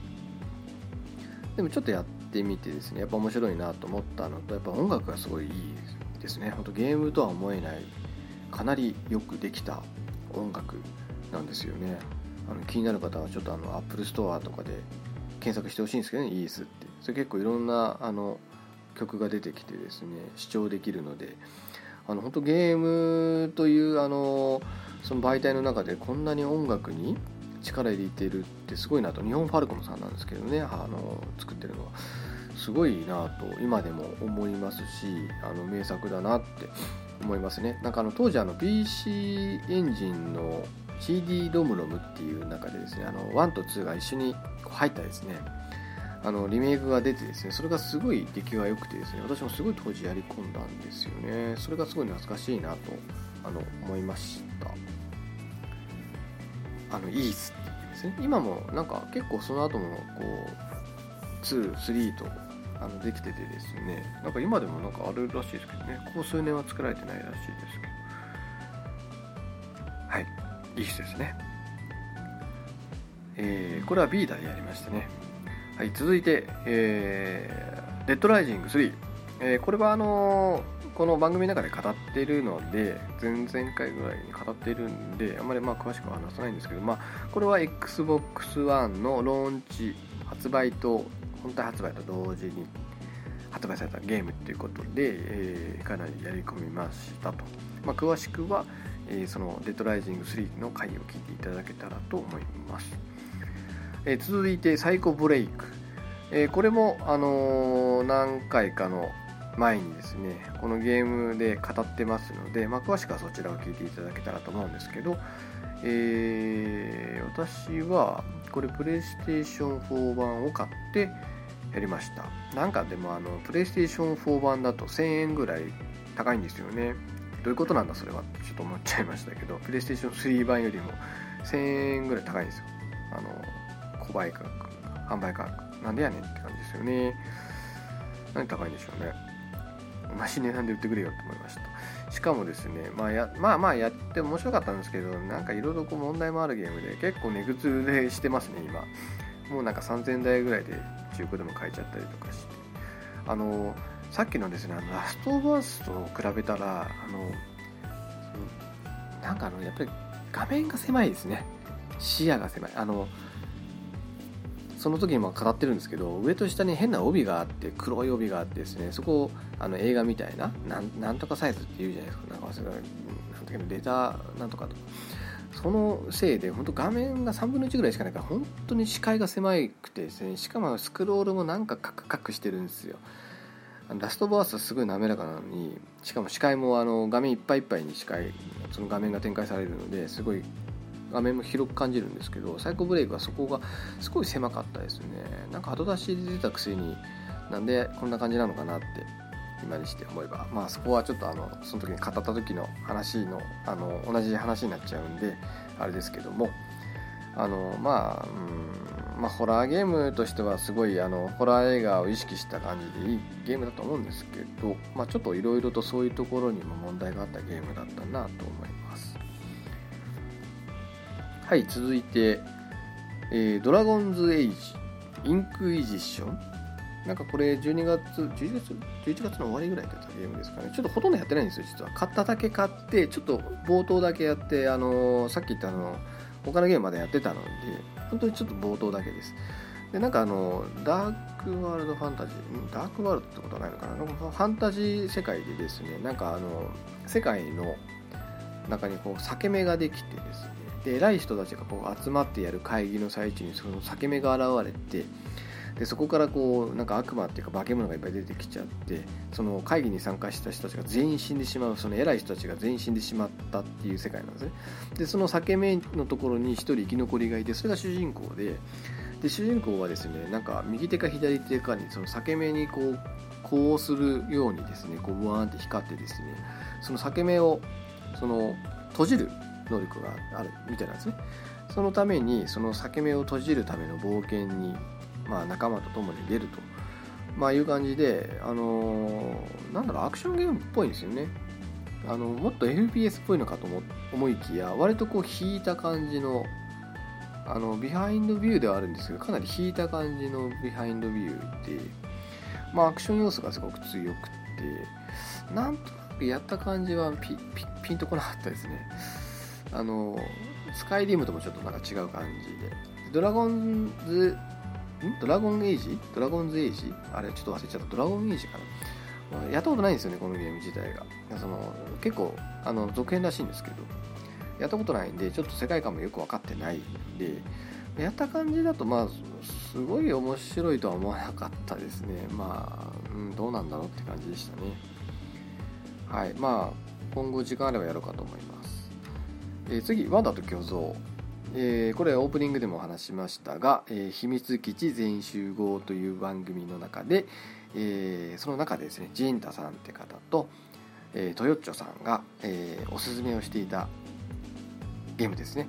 でもちょっとやってみてですねやっぱ面白いなと思ったのとやっぱ音楽がすごいいいですね。本当ゲームとは思えないかなりよくできた音楽なんですよね。あの気になる方はちょっとあの Apple Store とかで検索してほしいんですけどねイースって。それ結構いろんなあの曲が出てきてですね視聴できるので。あの本当ゲームというあのその媒体の中でこんなに音楽に力入れてるってすごいなと。日本ファルコムさんなんですけどねあの作ってるのは。すごいなと今でも思いますしあの名作だなって思いますね。なんかあの当時あの PC エンジンの CD ロムロムっていう中でですねあの1と2が一緒に入ったですねあのリメイクが出てですねそれがすごい出来が良くてですね私もすごい当時やり込んだんですよね。それがすごい懐かしいなとあの思いました。あのイースっていうですね。今もなんか結構その後もこう23とあのできててですね。なんか今でもなんかあるらしいですけどね。ここ数年は作られてないらしいですけど。はい。いい人ですね。えー、これは B ーでやりましたね。はい続いて、えー、デッドライジング3、えー、これはあの、この番組の中で語っているので前々回ぐらいに語っているんであんまりまあ詳しくは話さないんですけど、まあ、これは XBOX ONE のローンチ発売と本体発売と同時に発売されたゲームということで、えー、かなりやり込みましたと、まあ、詳しくは、えー、そのデッドライジング3の回を聞いていただけたらと思います、えー、続いてサイコブレイク、えこれも、あの何回かの前にですねこのゲームで語ってますので、まあ、詳しくはそちらを聞いていただけたらと思うんですけど、え、私はこれプレイステーション4版を買ってやりました。なんかでもあのプレイステーション4版だと1000円ぐらい高いんですよね。どういうことなんだそれはちょっと思っちゃいましたけどプレイステーション3版よりも1000円ぐらい高いんですよ。あの購買価格販売価格。なんでやねんって感じですよね。何高いんでしょうね。同じ値段で売ってくれよって思いました。しかもですね、まあや、まあまあやって面白かったんですけどなんかいろいろ問題もあるゲームで結構値崩れしてますね今。もうなんか3000台ぐらいで中古でも買えちゃったりとかして。あのさっきのですねあのラストオブアスと比べたらあのなんかあのやっぱり画面が狭いですね。視野が狭い。あのその時にも語ってるんですけど上と下に変な帯があって黒い帯があってですねそこをあの映画みたいななんとかサイズっていうじゃないですか。なんか忘れたなんだけどデータなんとかと。そのせいで本当画面が3分の1ぐらいしかないから本当に視界が狭くてですねしかもスクロールもなんかカクカクしてるんですよ。ラストバースはすごい滑らかなのにしかも視界もあの画面いっぱいいっぱいに視界その画面が展開されるのですごい画面も広く感じるんですけどサイコブレイクはそこがすごい狭かったですね。なんか後出しで出たくせになんでこんな感じなのかなって今にして思えば。まあそこはちょっとあのその時に語った時の話のあの同じ話になっちゃうんであれですけども。あのまあうんまあホラーゲームとしてはすごいあのホラー映画を意識した感じでいいゲームだと思うんですけど、まあ、ちょっといろいろとそういうところにも問題があったゲームだったなと思います。はい続いて、えー、ドラゴンズエイジインクイジションなんかこれ12月、11月 ?11 月の終わりぐらいだったゲームですかね。ちょっとほとんどやってないんですよ、実は。買っただけ買って、ちょっと冒頭だけやって、あのー、さっき言ったあの、他のゲームまでやってたので、本当にちょっと冒頭だけです。で、なんかあの、ダークワールドファンタジー、ダークワールドってことはないのかななんかファンタジー世界でですね、なんかあの、世界の中にこう、裂け目ができてですね、で、偉い人たちがこう集まってやる会議の最中にその裂け目が現れて、でそこからこうなんか悪魔っていうか化け物がいっぱい出てきちゃってその会議に参加した人たちが全員死んでしまうその偉い人たちが全員死んでしまったっていう世界なんですね。でその裂け目のところに1人生き残りがいてそれが主人公でで主人公はですねなんか右手か左手かにその裂け目にこうこうするようにですねこうブワーンって光ってですねその裂け目をその閉じる能力があるみたいなんですね。そのためにその裂け目を閉じるための冒険にまあ、仲間と共に出ると、まあ、いう感じで、あのー、なんだろうアクションゲームっぽいんですよね。あのもっと FPS っぽいのかと思いきや割とこう引いた感じのあのビハインドビューではあるんですけどかなり引いた感じのビハインドビューで、まあ、アクション要素がすごく強くてなんとなくやった感じはピンとこなかったですね。あのスカイリムともちょっとなんか違う感じで。ドラゴンズん？ドラゴンエイジ？ドラゴンズエイジ？あれちょっと忘れちゃった。ドラゴンエイジかな。やったことないんですよねこのゲーム自体が。その結構あの続編らしいんですけど。やったことないんでちょっと世界観もよく分かってないんで。やった感じだとまあすごい面白いとは思わなかったですね。まあ、うん、どうなんだろうって感じでしたね。はいまあ今後時間あればやろうかと思います、え、次ワンダと巨像えー、これオープニングでも話しましたが、えー、秘密基地全集合という番組の中で、えー、その中でですねジンタさんって方と、えー、トヨッチョさんが、え、おすすめをしていたゲームですね。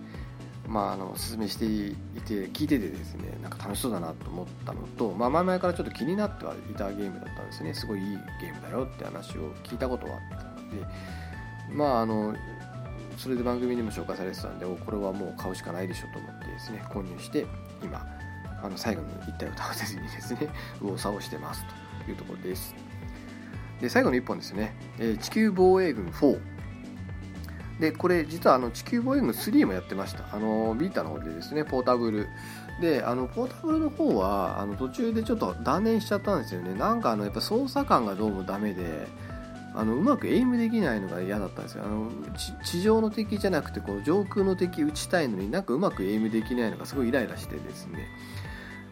まあ、あのおすすめしていて聞いててですねなんか楽しそうだなと思ったのと、まあ、前々からちょっと気になってはいたゲームだったんですねすごいいいゲームだよって話を聞いたことはあったのでまああのそれで番組にも紹介されてたんでこれはもう買うしかないでしょと思ってですね購入して今あの最後に言ったよ歌わせずにですね 右往左往してますというところです。で最後の1本ですね、え、地球防衛軍4でこれ実はあの地球防衛軍3もやってました。あのビータの方でですねポータブル。であのポータブルの方はあの途中でちょっと断念しちゃったんですよね。なんかあのやっぱ操作感がどうもダメであのうまくエイムできないのが嫌だったんですよ。あの地上の敵じゃなくてこう上空の敵撃ちたいのになんかうまくエイムできないのがすごいイライラしてですね。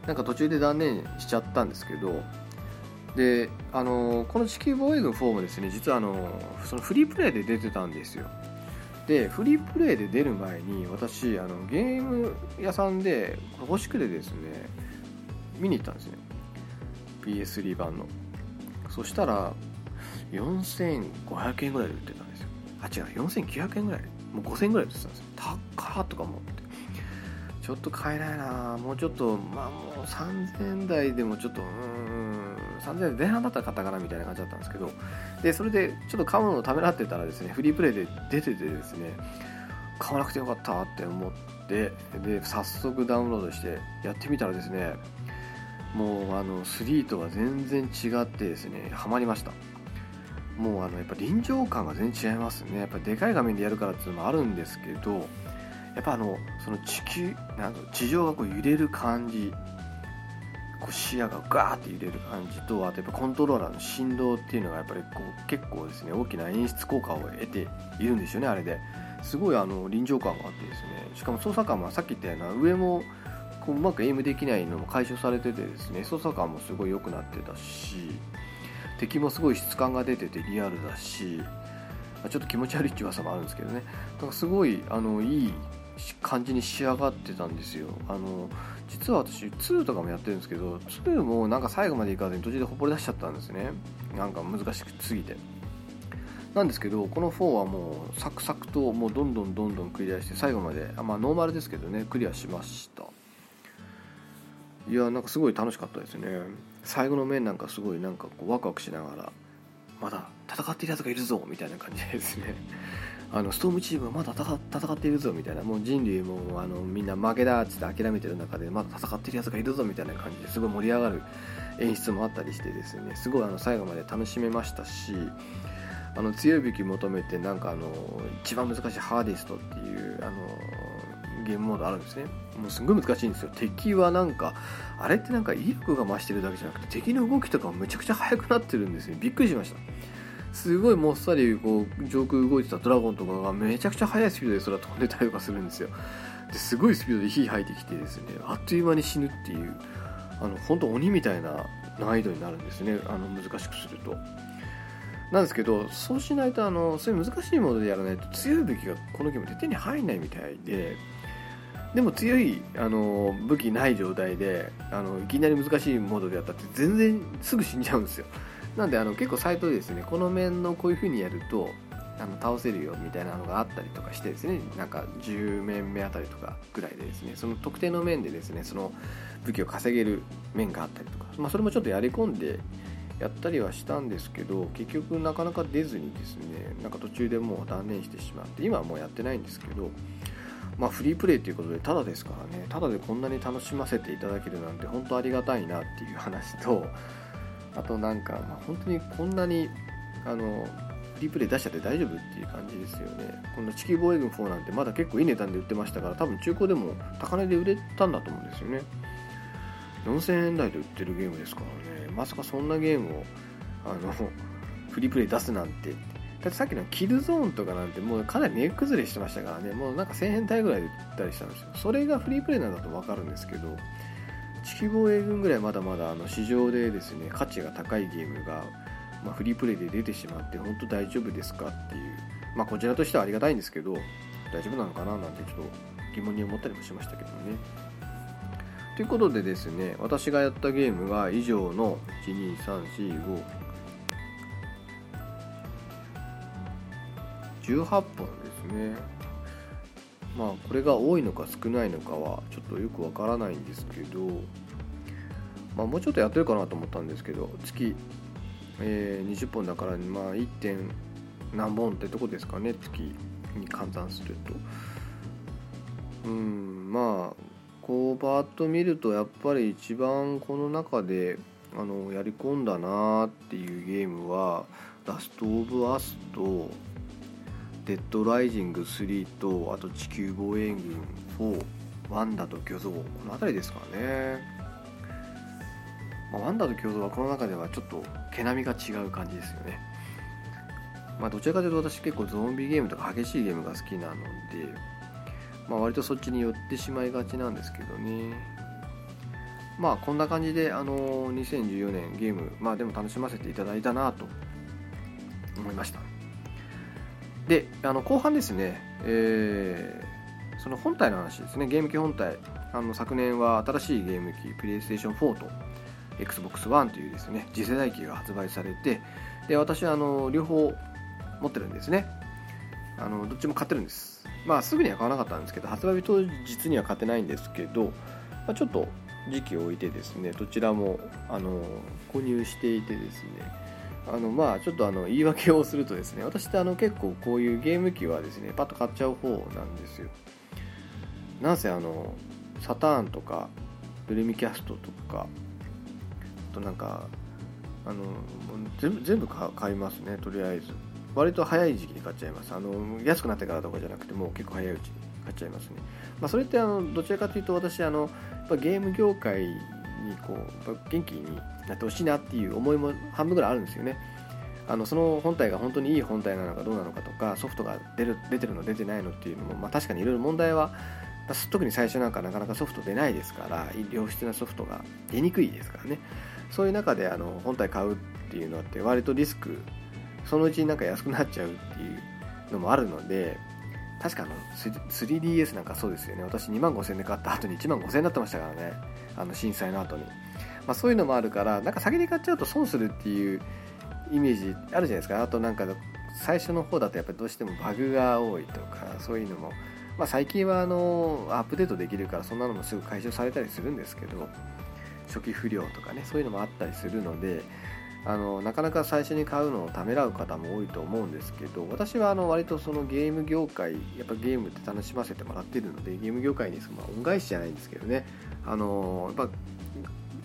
なんか途中で断念しちゃったんですけどであのこの地球防衛軍4もですね実はあのそのフリープレイで出てたんですよ。でフリープレイで出る前に私あのゲーム屋さんで欲しくてですね見に行ったんですね。PS3 版の。そしたら4500円ぐらいで売ってたんですよ。あ違う4900円ぐらい。もう5000円ぐらいで売ってたんですよ。高っとか思って。ちょっと買えないな。もうちょっとまあもう3000台でもちょっとうん3000円前半だったら買ったかなみたいな感じだったんですけど。でそれでちょっと買うのをためらってたらですねフリープレイで出ててですね買わなくてよかったって思ってで早速ダウンロードしてやってみたらですねもうあの3とは全然違ってですねハマりました。もうあのやっぱ臨場感が全然違いますね。やっぱでかい画面でやるからっていうのもあるんですけどやっぱあのその地球なん地上がこう揺れる感じこう視野がガーって揺れる感じとあとやっぱコントローラーの振動っていうのがやっぱりこう結構ですね大きな演出効果を得ているんですよねあれで。すごいあの臨場感があってですね。しかも操作感もさっき言ったような上もこううまくエイムできないのも解消されててですね操作感もすごい良くなってたし敵もすごい質感が出ててリアルだしちょっと気持ち悪いって噂もあるんですけどね。だからすごいあのいい感じに仕上がってたんですよ。あの実は私2とかもやってるんですけど2もなんか最後までいかずに途中でほこり出しちゃったんですね。なんか難しすぎて。なんですけどこの4はもうサクサクともうどんどんどんどんクリアして最後まであまあノーマルですけどねクリアしました。いやなんかすごい楽しかったですね。最後の面なんかすごいなんかこうワクワクしながらまだ戦っているやつがいるぞみたいな感じですね。あのストームチームはまだ戦っているぞみたいなもう人類もあのみんな負けだっつって諦めてる中でまだ戦っているやつがいるぞみたいな感じですごい盛り上がる演出もあったりしてですね。すごいあの最後まで楽しめましたしあの強い武器求めてなんかあの一番難しいハーディストっていうあのゲームモードあるんですね。もうすごい難しいんですよ。敵はなんかあれってなんか威力が増してるだけじゃなくて敵の動きとかもめちゃくちゃ速くなってるんですねびっくりしました。すごいもっさりこう上空動いてたドラゴンとかがめちゃくちゃ速いスピードで空飛んでたりとかするんですよ。ですごいスピードで火吐いてきてですねあっという間に死ぬっていうあの本当鬼みたいな難易度になるんですね。あの難しくすると。なんですけどそうしないとあのそういう難しいモードでやらないと強い武器がこのゲームで手に入んないみたいででも強いあの武器ない状態であのいきなり難しいモードでやったって全然すぐ死んじゃうんですよ。なんであの結構サイトでですね。この面のこういう風にやるとあの倒せるよみたいなのがあったりとかしてですね。なんか10面目あたりとかぐらいでですね。その特定の面でですねその武器を稼げる面があったりとか、まあ、それもちょっとやり込んでやったりはしたんですけど結局なかなか出ずにですねなんか途中でもう断念してしまって今はもうやってないんですけどまあ、フリープレイということでただですからねただでこんなに楽しませていただけるなんて本当ありがたいなっていう話とあとなんか、まあ、本当にこんなにあのフリープレイ出しちゃって大丈夫っていう感じですよね。この地球防衛軍4なんてまだ結構いい値段で売ってましたから多分中古でも高値で売れたんだと思うんですよね。4000円台で売ってるゲームですからね。まさかそんなゲームをあのフリープレイ出すなんてだってさっきのキルゾーンとかなんてもうかなり値崩れしてましたからね。もうなんか1000円台ぐらいで売ったりしたんですよ。それがフリープレイなんだと分かるんですけど地球防衛軍ぐらいまだまだあの市場でですね価値が高いゲームが、まあ、フリープレイで出てしまって本当大丈夫ですかっていう。まあこちらとしてはありがたいんですけど大丈夫なのかななんてちょっと疑問に思ったりもしましたけどね。ということでですね私がやったゲームが以上の12345 18本ですねまあこれが多いのか少ないのかはちょっとよくわからないんですけど、まあ、もうちょっとやってるかなと思ったんですけど月、えー、20本だからまあ 1. 点何本ってとこですかね月に換算するとうんまあこうバーッと見るとやっぱり一番この中であのやり込んだなっていうゲームは「ラスト・オブ・アス」とデッドライジング3とあと地球防衛軍4ワンダと巨像この辺りですかね、まあ、ワンダと巨像はこの中ではちょっと毛並みが違う感じですよね。まあどちらかというと私結構ゾンビゲームとか激しいゲームが好きなのでまあ割とそっちに寄ってしまいがちなんですけどね。まあこんな感じであの2014年ゲームまあでも楽しませていただいたなと思いました。であの後半ですね、えー、その本体の話ですね。ゲーム機本体。あの昨年は新しいゲーム機プレイステーション4と XBOX1 というですね次世代機が発売されてで私はあの両方持ってるんですね。あのどっちも買ってるんです。まあすぐには買わなかったんですけど発売日当日には買ってないんですけど、まあ、ちょっと時期を置いてですねどちらもあの購入していてですねあのまあちょっとあの言い訳をするとですね私ってあの結構こういうゲーム機はですねパッと買っちゃう方なんですよ。なんせあのサターンとかブルミキャストとかあとなんかあの全部全部買いますねとりあえず。割と早い時期に買っちゃいます。あの安くなってからとかじゃなくてもう結構早いうちに買っちゃいますね、まあ、それってあのどちらかというと私あのやっぱゲーム業界にこう元気になってほしいなっていう思いも半分ぐらいあるんですよね。あのその本体が本当にいい本体なのかどうなのかとかソフトが出る出てるの出てないのっていうのも、まあ、確かにいろいろ問題は特に最初なんかなかなかソフト出ないですから良質なソフトが出にくいですからね。そういう中であの本体買うっていうのって割とリスクそのうちになんか安くなっちゃうっていうのもあるので確かあの 3DS なんかそうですよね。私2万5000円で買った後に1万5000円になってましたからね。あの震災の後に、まあ、そういうのもあるからなんか先に買っちゃうと損するっていうイメージあるじゃないですか。あとなんか最初の方だとやっぱりどうしてもバグが多いとかそういうのも、まあ、最近はあのアップデートできるからそんなのもすぐ解消されたりするんですけど初期不良とかねそういうのもあったりするのであのなかなか最初に買うのをためらう方も多いと思うんですけど私はあの割とそのゲーム業界やっぱゲームって楽しませてもらってるのでゲーム業界にその恩返しじゃないんですけどね。あのやっぱ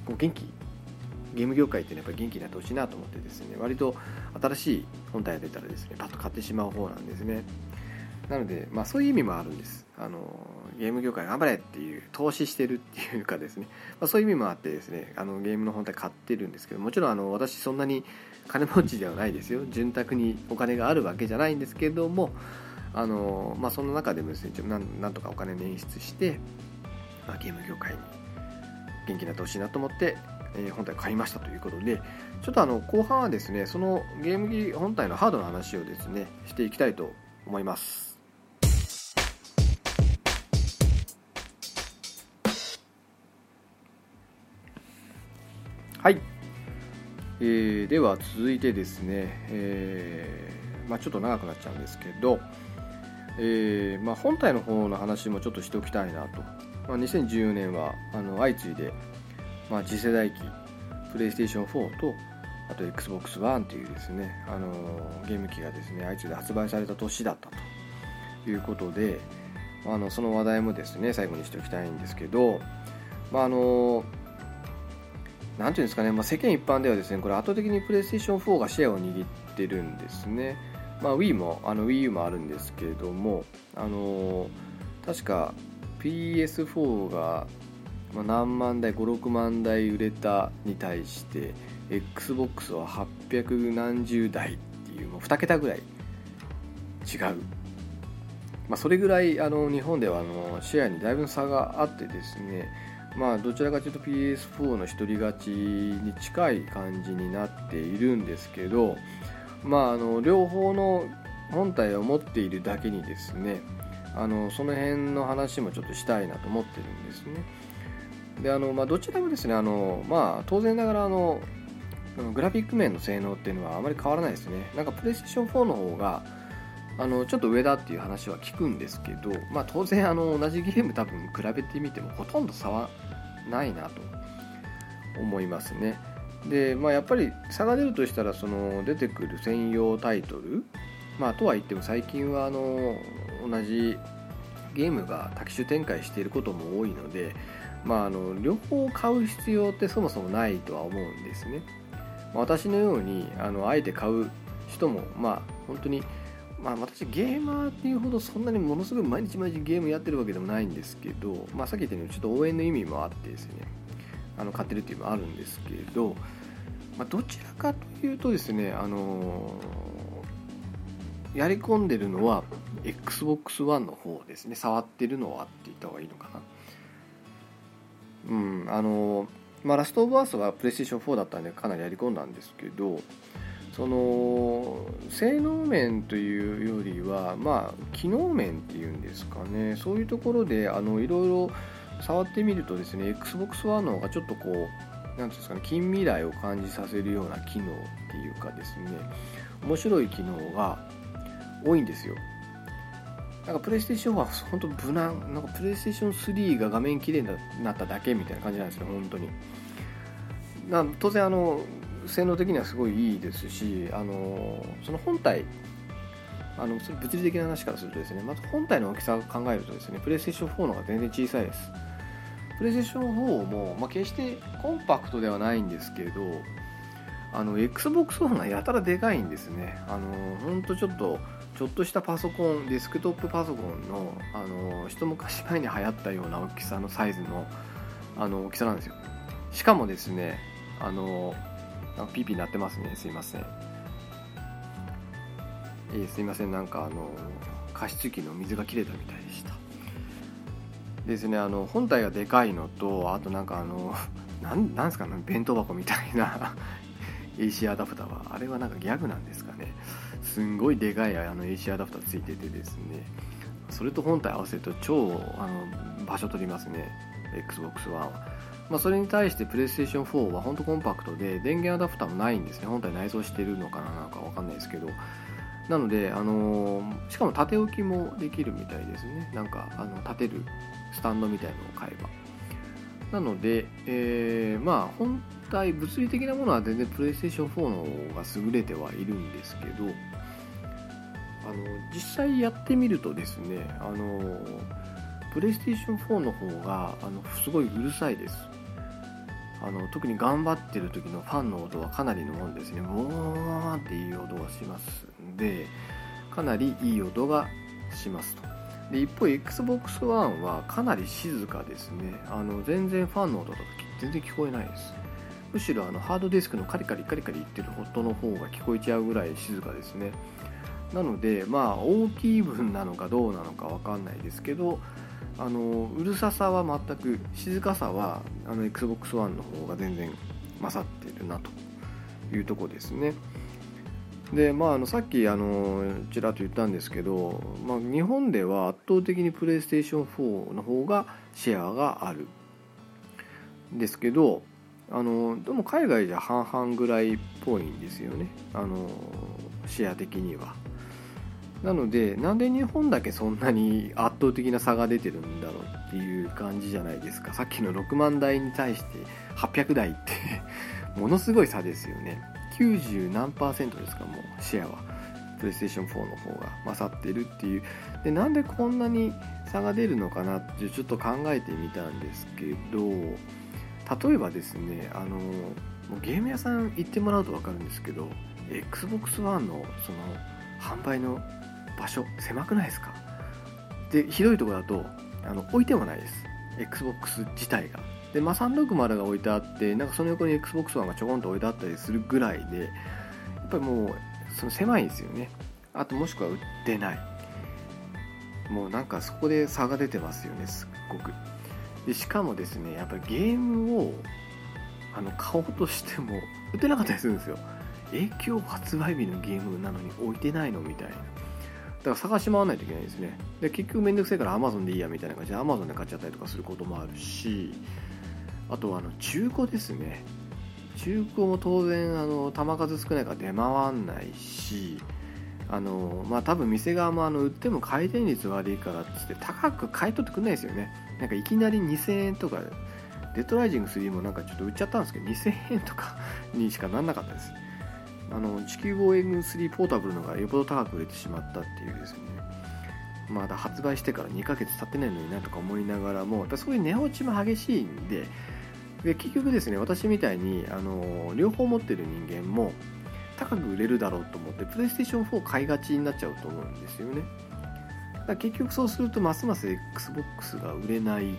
こう元気ゲーム業界っていうのはやっぱり元気になってほしいなと思ってですね割と新しい本体が出たらですねパッと買ってしまう方なんですね。なので、まあ、そういう意味もあるんです。あのゲーム業界頑張れっていう投資してるっていうかですね、まあ、そういう意味もあってですねあのゲームの本体買ってるんですけどもちろんあの私そんなに金持ちではないですよ。潤沢にお金があるわけじゃないんですけどもあの、まあ、その中でもですねなんなんとかお金捻出して、まあ、ゲーム業界に元気になってほしいなと思ってえ本体買いましたということでちょっとあの後半はですねそのゲーム機本体のハードの話をですねしていきたいと思います。はい、えー、では続いてですね、えーまあ、ちょっと長くなっちゃうんですけど、えーまあ、本体の方の話もちょっとしておきたいなと、まあ、2014年はあの相次いでまあ、次世代機プレイステーション4とあと XBOX ONE というですね、あのゲーム機がですね相次いで発売された年だったということで、あのその話題もですね最後にしておきたいんですけど、まああのなんていうんですかね、まあ、世間一般ではですねこれ圧倒的に PlayStation 4がシェアを握ってるんですね、まあ、Wii もあの WiiU もあるんですけれども、あの確か PS4 が何万台56万台売れたに対して XBOX は800何十台っていうもう2桁ぐらい違う、まあ、それぐらいあの日本ではあのシェアにだいぶ差があってですねまあどちらかというと PS4 の一人勝ちに近い感じになっているんですけどまああの両方の本体を持っているだけにですねあのその辺の話もちょっとしたいなと思ってるんですね。であの、まあ、どちらもですねあの、まあ、当然ながらあのグラフィック面の性能っていうのはあまり変わらないですね。なんかプレイステーション4の方があのちょっと上だっていう話は聞くんですけど、まあ、当然あの同じゲーム多分比べてみてもほとんど差はないなと思いますね。で、まあ、やっぱり差が出るとしたらその出てくる専用タイトル、まあ、とは言っても最近はあの同じゲームが多機種展開していることも多いので、まあ、あの両方買う必要ってそもそもないとは思うんですね。ま私のようにあのあえて買う人も、まあ、本当に、まあ、私ゲーマーっていうほどそんなにものすごい毎日毎日ゲームやってるわけでもないんですけど、まあ、さっき言ったようにちょっと応援の意味もあってですねあの買ってるっていうのもあるんですけど、まあ、どちらかというとですねあのやり込んでるのは XBOX ONE の方ですね。触ってるのはって言った方がいいのかな。うんあのまあラストオブアースは PlayStation4 だったんでかなりやり込んだんですけどその性能面というよりはまあ機能面っていうんですかね。そういうところであのいろいろ触ってみるとですね XBOX ONE の方がちょっとこう何ていうんですかね近未来を感じさせるような機能っていうかですね面白い機能が多いんですよ。なんかプレイステーションは本当無難。なんかプレイステーション3が画面綺麗になっただけみたいな感じなんですよ本当に。な当然あの性能的にはすごいいいですしあのその本体あのそれ物理的な話からするとですねまず本体の大きさを考えるとですねプレイステーション4の方が全然小さいです。プレイステーション4も、まあ、決してコンパクトではないんですけどあの XBOX 1がやたらでかいんですね。あの本当ちょっとちょっとしたパソコンデスクトップパソコンのあの一昔前に流行ったような大きさのサイズのあの大きさなんですよ。しかもですねあのピーピー鳴ってますね。すいません。え、すいません。なんかあの加湿器の水が切れたみたいでした。ですねあの本体がでかいのとあとなんかあの なんなんですかね弁当箱みたいな AC アダプターは。あれはなんかギャグなんですかね。すんごいでかいあの AC アダプターついててですね。それと本体合わせると超あの場所取りますね。XBOX One は。まあ、それに対して PlayStation 4は本当コンパクトで電源アダプターもないんですね。本体内蔵してるのかななんかわかんないですけど。なので、あのー、しかも縦置きもできるみたいですね。なんかあの立てるスタンドみたいのを買えば。なので、えー、まあ本体物理的なものは全然 PlayStation 4の方が優れてはいるんですけど。あの実際やってみるとですねあのプレイステーション4の方があのすごいうるさいです。あの特に頑張ってる時のファンの音はかなりのもんですね。ボーンっていう音がしますんでかなりいい音がしますと。で一方 XBOX ONE はかなり静かですね。あの全然ファンの音とか全然聞こえないです。むしろあのハードディスクのカリカリカリカリ言ってる音の方が聞こえちゃうぐらい静かですね。なのでまあ大きい分なのかどうなのか分かんないですけどあのうるささは全く静かさはあの XBOX ONE の方が全然勝ってるなというとこですね。でまあ、あのさっきあのちらっと言ったんですけど、まあ、日本では圧倒的にプレイステーション4の方がシェアがあるんですけどあのでも海外じゃ半々ぐらいっぽいんですよね。あのシェア的には。なのでなんで日本だけそんなに圧倒的な差が出てるんだろうっていう感じじゃないですか。さっきの6万台に対して800台って ものすごい差ですよね。90何パーセントですかもうシェアは。プレイステーション4の方が勝ってるっていう。でなんでこんなに差が出るのかなってちょっと考えてみたんですけど例えばですねあのもうゲーム屋さん行ってもらうと分かるんですけど XBOX ONE のその販売の場所狭くないですか？でひどいとこだとあの置いてもないです。XBOX 自体が。で、まあ、360が置いてあってなんかその横に XBOX1 がちょこんと置いてあったりするぐらいでやっぱりもうその狭いんですよね。あともしくは売ってない。もうなんかそこで差が出てますよねすっごく。でしかもですねやっぱりゲームをあの買おうとしても売ってなかったりするんですよ。影響発売日のゲームなのに置いてないのみたいな。から探し回らないといけないですね。で結局めんどくせえから Amazon でいいやみたいな感じで Amazon で買っちゃったりとかすることもあるしあとはあの中古ですね。中古も当然あの球数少ないから出回らないしあのまあ多分店側もあの売っても回転率悪いからっつって高く買い取ってくんないですよね。なんかいきなり2000円とかデッドライジング3もなんかちょっと売っちゃったんですけど2000円とかにしかなんなかったです。あの地球防衛軍3ポータブルのがよっぽど高く売れてしまったっていうですね。まだ発売してから2ヶ月経ってないのになとか思いながらもやっぱそういう値落ちも激しいんでで結局ですね私みたいにあの両方持ってる人間も高く売れるだろうと思ってプレイステーション4買いがちになっちゃうと思うんですよね。だ結局そうするとますます XBOX が売れないっ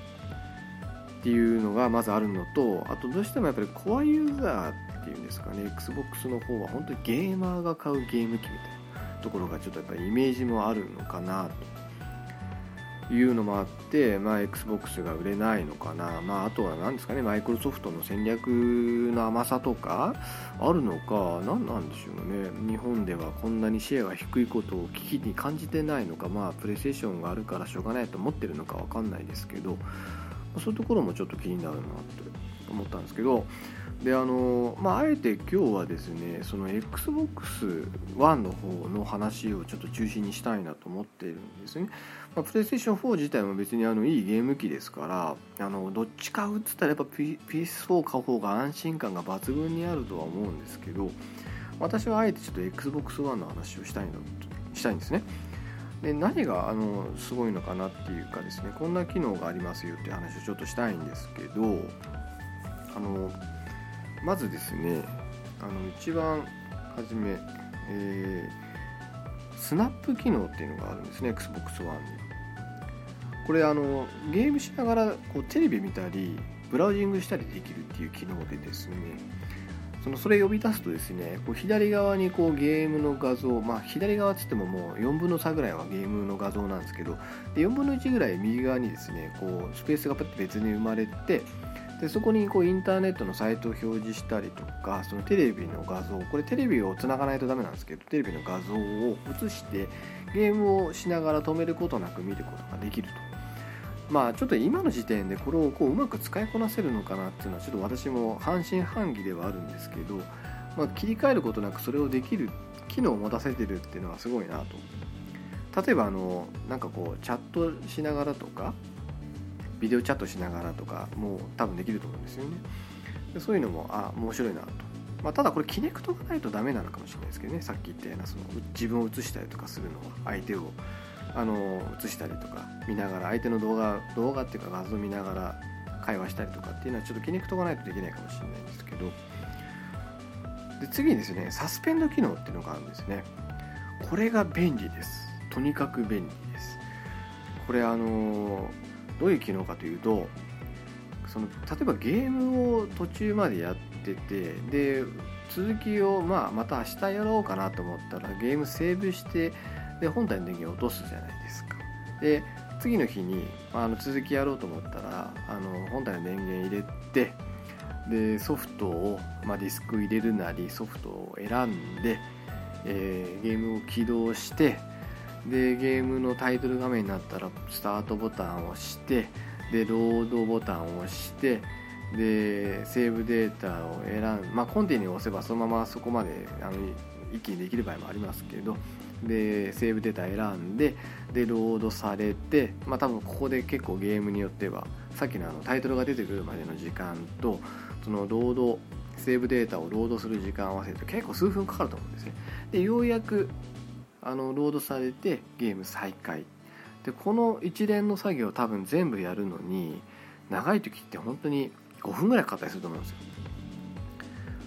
ていうのがまずあるのとあとどうしてもやっぱりコアユーザーっていうんですかね。XBOX の方は本当にゲーマーが買うゲーム機みたいなところがちょっとやっぱイメージもあるのかなというのもあって、まあ、XBOX が売れないのかな、まあ、あとは何ですかね。マイクロソフトの戦略の甘さとかあるのか。何なんでしょうね。日本ではこんなにシェアが低いことを危機に感じてないのか。まあプレイステーションがあるからしょうがないと思ってるのか分かんないですけど。そういうところもちょっと気になるなと思ったんですけど。であのまあ、あえて今日はですねその XBOX1 の方の話をちょっと中心にしたいなと思っているんですね。まあ、プレイステーション4自体も別にあのいいゲーム機ですからあのどっち買うっつったらやっぱ PS4 買う方が安心感が抜群にあるとは思うんですけど私はあえてちょっと XBOX1 の話をしたいのしたいんですね。で何があのすごいのかなっていうかですねこんな機能がありますよっていう話をちょっとしたいんですけどあのまずですねあの一番初め、えー、スナップ機能っていうのがあるんですね XBOX ONE に。これあのゲームしながらこうテレビ見たりブラウジングしたりできるっていう機能でですねそのそれ呼び出すとですねこう左側にこうゲームの画像まあ左側っつってももう4分の3ぐらいはゲームの画像なんですけどで4分の1ぐらい右側にですねこうスペースがパッと別に生まれてでそこにこうインターネットのサイトを表示したりとかそのテレビの画像これテレビをつながないとダメなんですけどテレビの画像を映してゲームをしながら止めることなく見ることができると。まあちょっと今の時点でこれをこううまく使いこなせるのかなっていうのはちょっと私も半信半疑ではあるんですけど、まあ、切り替えることなくそれをできる機能を持たせてるっていうのはすごいなと。例えばあのなんかこうチャットしながらとかビデオチャットしながらとかもう多分できると思うんですよね。でそういうのもあ面白いなと、まあ、ただこれキネクトがないとダメなのかもしれないですけどね。さっき言ったようなその自分を映したりとかするのは相手をあの映したりとか見ながら相手の動画動画っていうか画像見ながら会話したりとかっていうのはちょっとキネクトがないとできないかもしれないんですけど。で次にですねサスペンド機能っていうのがあるんですね。これが便利です。とにかく便利です。これあのどういう機能かというとその例えばゲームを途中までやっててで続きを、まあ、また明日やろうかなと思ったらゲームセーブしてで本体の電源を落とすじゃないですか。で次の日に、まあ、の続きやろうと思ったらあの本体の電源入れてでソフトを、まあ、ディスク入れるなりソフトを選んで、えー、ゲームを起動してでゲームのタイトル画面になったらスタートボタンを押してでロードボタンを押してでセーブデータを選んまあコンティニューを押せばそのままそこまであの一気にできる場合もありますけどでセーブデータ選んででロードされてまあ多分ここで結構ゲームによってはさっきのあのタイトルが出てくるまでの時間とそのロードセーブデータをロードする時間を合わせると結構数分かかると思うんですね。でようやくあのロードされてゲーム再開。でこの一連の作業を多分全部やるのに長い時って本当に5分ぐらいかかったりすると思うんですよ。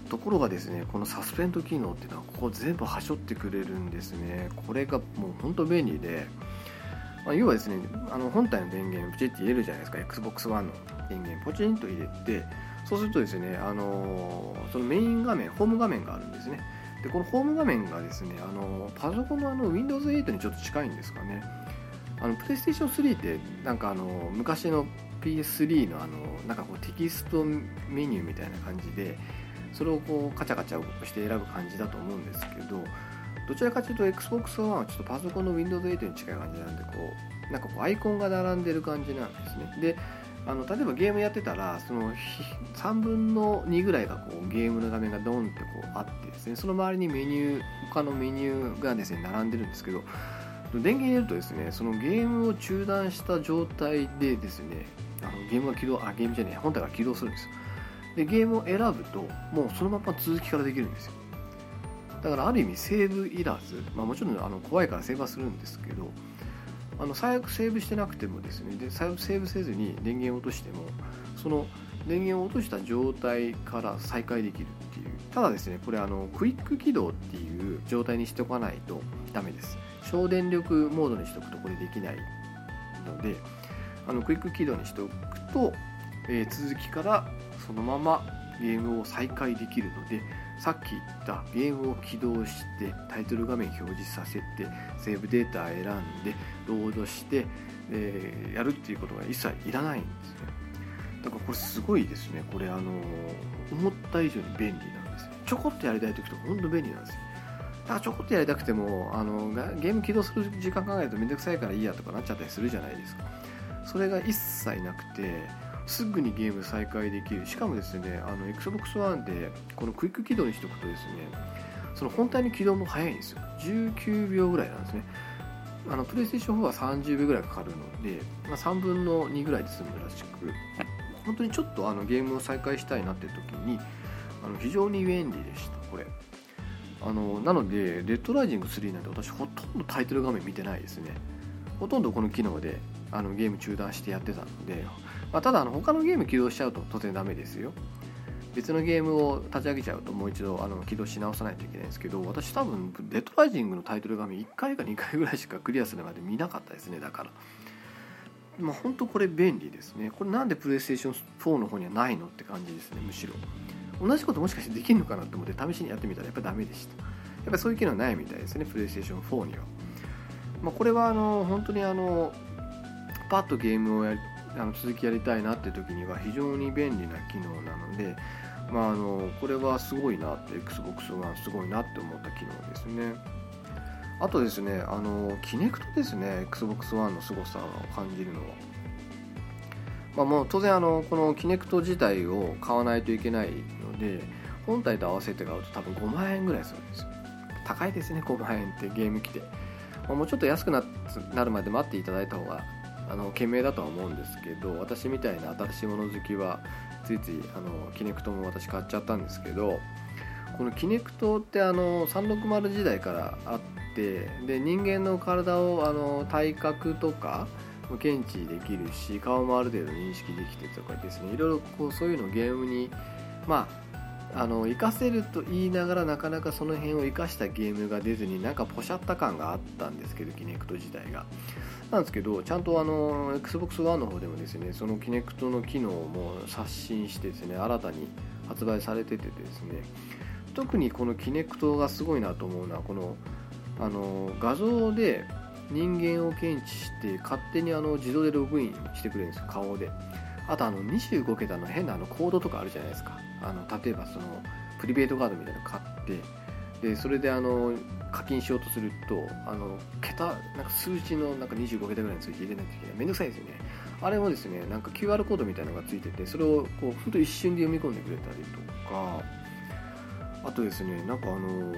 ところがですねこのサスペンド機能っていうのはここ全部はしょってくれるんですね。これがもう本当便利で、まあ、要はですねあの本体の電源プチって入れるじゃないですか。XBOX ONE の電源ポチンと入れてそうするとですね、あのそのメイン画面ホーム画面があるんですね。でこのホーム画面がですね、あのパソコンのあの Windows 8にちょっと近いんですかね。あのプレイステーション3ってなんかあの昔の PS3 のあのなんかこうテキストメニューみたいな感じでそれをこうカチャカチャして選ぶ感じだと思うんですけどどちらかというと XBOX One はちょっとパソコンの Windows 8に近い感じなんでこうなんかこうアイコンが並んでる感じなんですね。であの例えばゲームやってたらその3分の2ぐらいがこうゲームの画面がドンってこうあってですねその周りにメニュー他のメニューがですね並んでるんですけど電源入れるとですねそのゲームを中断した状態でですねあのゲームが起動あゲームじゃねえ本体が起動するんですよ。でゲームを選ぶともうそのまま続きからできるんですよ。だからある意味セーブいらず、まあ、もちろんあの怖いからセーブはするんですけどあの最悪セーブしてなくてもですねでセーブせずに電源を落としてもその電源を落とした状態から再開できるっていう。ただですねこれあのクイック起動っていう状態にしておかないとダメです。省電力モードにしておくとこれできないのであのクイック起動にしておくと、えー、続きからそのままゲームを再開できるのでさっき言ったゲームを起動してタイトル画面表示させてセーブデータ選んでロードして、えー、やるっていうことが一切いらないんですねだからこれすごいですね。これあの思った以上に便利なんですちょこっとやりたい時とか本当便利なんですよ。だからちょこっとやりたくてもあのゲーム起動する時間考えるとめんどくさいからいいやとかなっちゃったりするじゃないですか。それが一切なくてすぐにゲーム再開できる。しかもですねあの XBOX ONE でこのクイック起動にしておくとですねその本体の起動も早いんですよ。19秒ぐらいなんですね。あのプレイステーション4は30秒ぐらいかかるので、まあ、3分の2ぐらいで済むらしく本当にちょっとあのゲームを再開したいなっていう時にあの非常に便利でしたこれ。あのなのでレッドライジング3なんて私ほとんどタイトル画面見てないですね。ほとんどこの機能であのゲーム中断してやってたのでまあ、ただあの他のゲーム起動しちゃうと当然ダメですよ。別のゲームを立ち上げちゃうともう一度あの起動し直さないといけないんですけど私多分デッドライジングのタイトル画面1回か2回ぐらいしかクリアするまで見なかったですねだから。まあ本当これ便利ですね。これなんでプレイステーション4の方にはないのって感じですねむしろ。同じこともしかしてできるのかなと思って試しにやってみたらやっぱダメでした。やっぱそういう機能ないみたいですねプレイステーション4には。まあ、これはあの本当にあのパッとゲームをやあの続きやりたいなって時には非常に便利な機能なので、まあ、あのこれはすごいなって XBOX はすごいなって思った機能ですね。あとですねあのキネクトですね XBOX ONE の凄さを感じるのは。まあ、もう当然あのこのキネクト自体を買わないといけないので本体と合わせて買うと多分5万円ぐらいするんですよ。高いですね5万円ってゲーム機で、ま、もうちょっと安くなるまで待っていただいた方があの賢明だとは思うんですけど私みたいな新しいもの好きはついついあのキネクトも私買っちゃったんですけどこのキネクトってあの360時代からあってで人間の体をあの体格とか検知できるし顔もある程度認識できてとかですねいろいろこうそういうのをゲームにまああの活かせると言いながらなかなかその辺を生かしたゲームが出ずになんかポシャった感があったんですけどキネクト自体が。なんですけどちゃんとあの XBOX ONE の方でもですねそのキネクトの機能も刷新してですね新たに発売されててですね特にこのキネクトがすごいなと思うのはこのあの画像で人間を検知して勝手にあの自動でログインしてくれるんですよ顔で。あとあの25桁の変なあのコードとかあるじゃないですか。あの例えばそのプリペイトカードみたいなの買ってでそれであの課金しようとするとあの桁なんか数字のなんか25桁ぐらいの数字入れないといけない。めんどくさいですよね。あれもですねなんか QR コードみたいなのがついててそれをこう本当一瞬で読み込んでくれたりとかあとですねなんかあの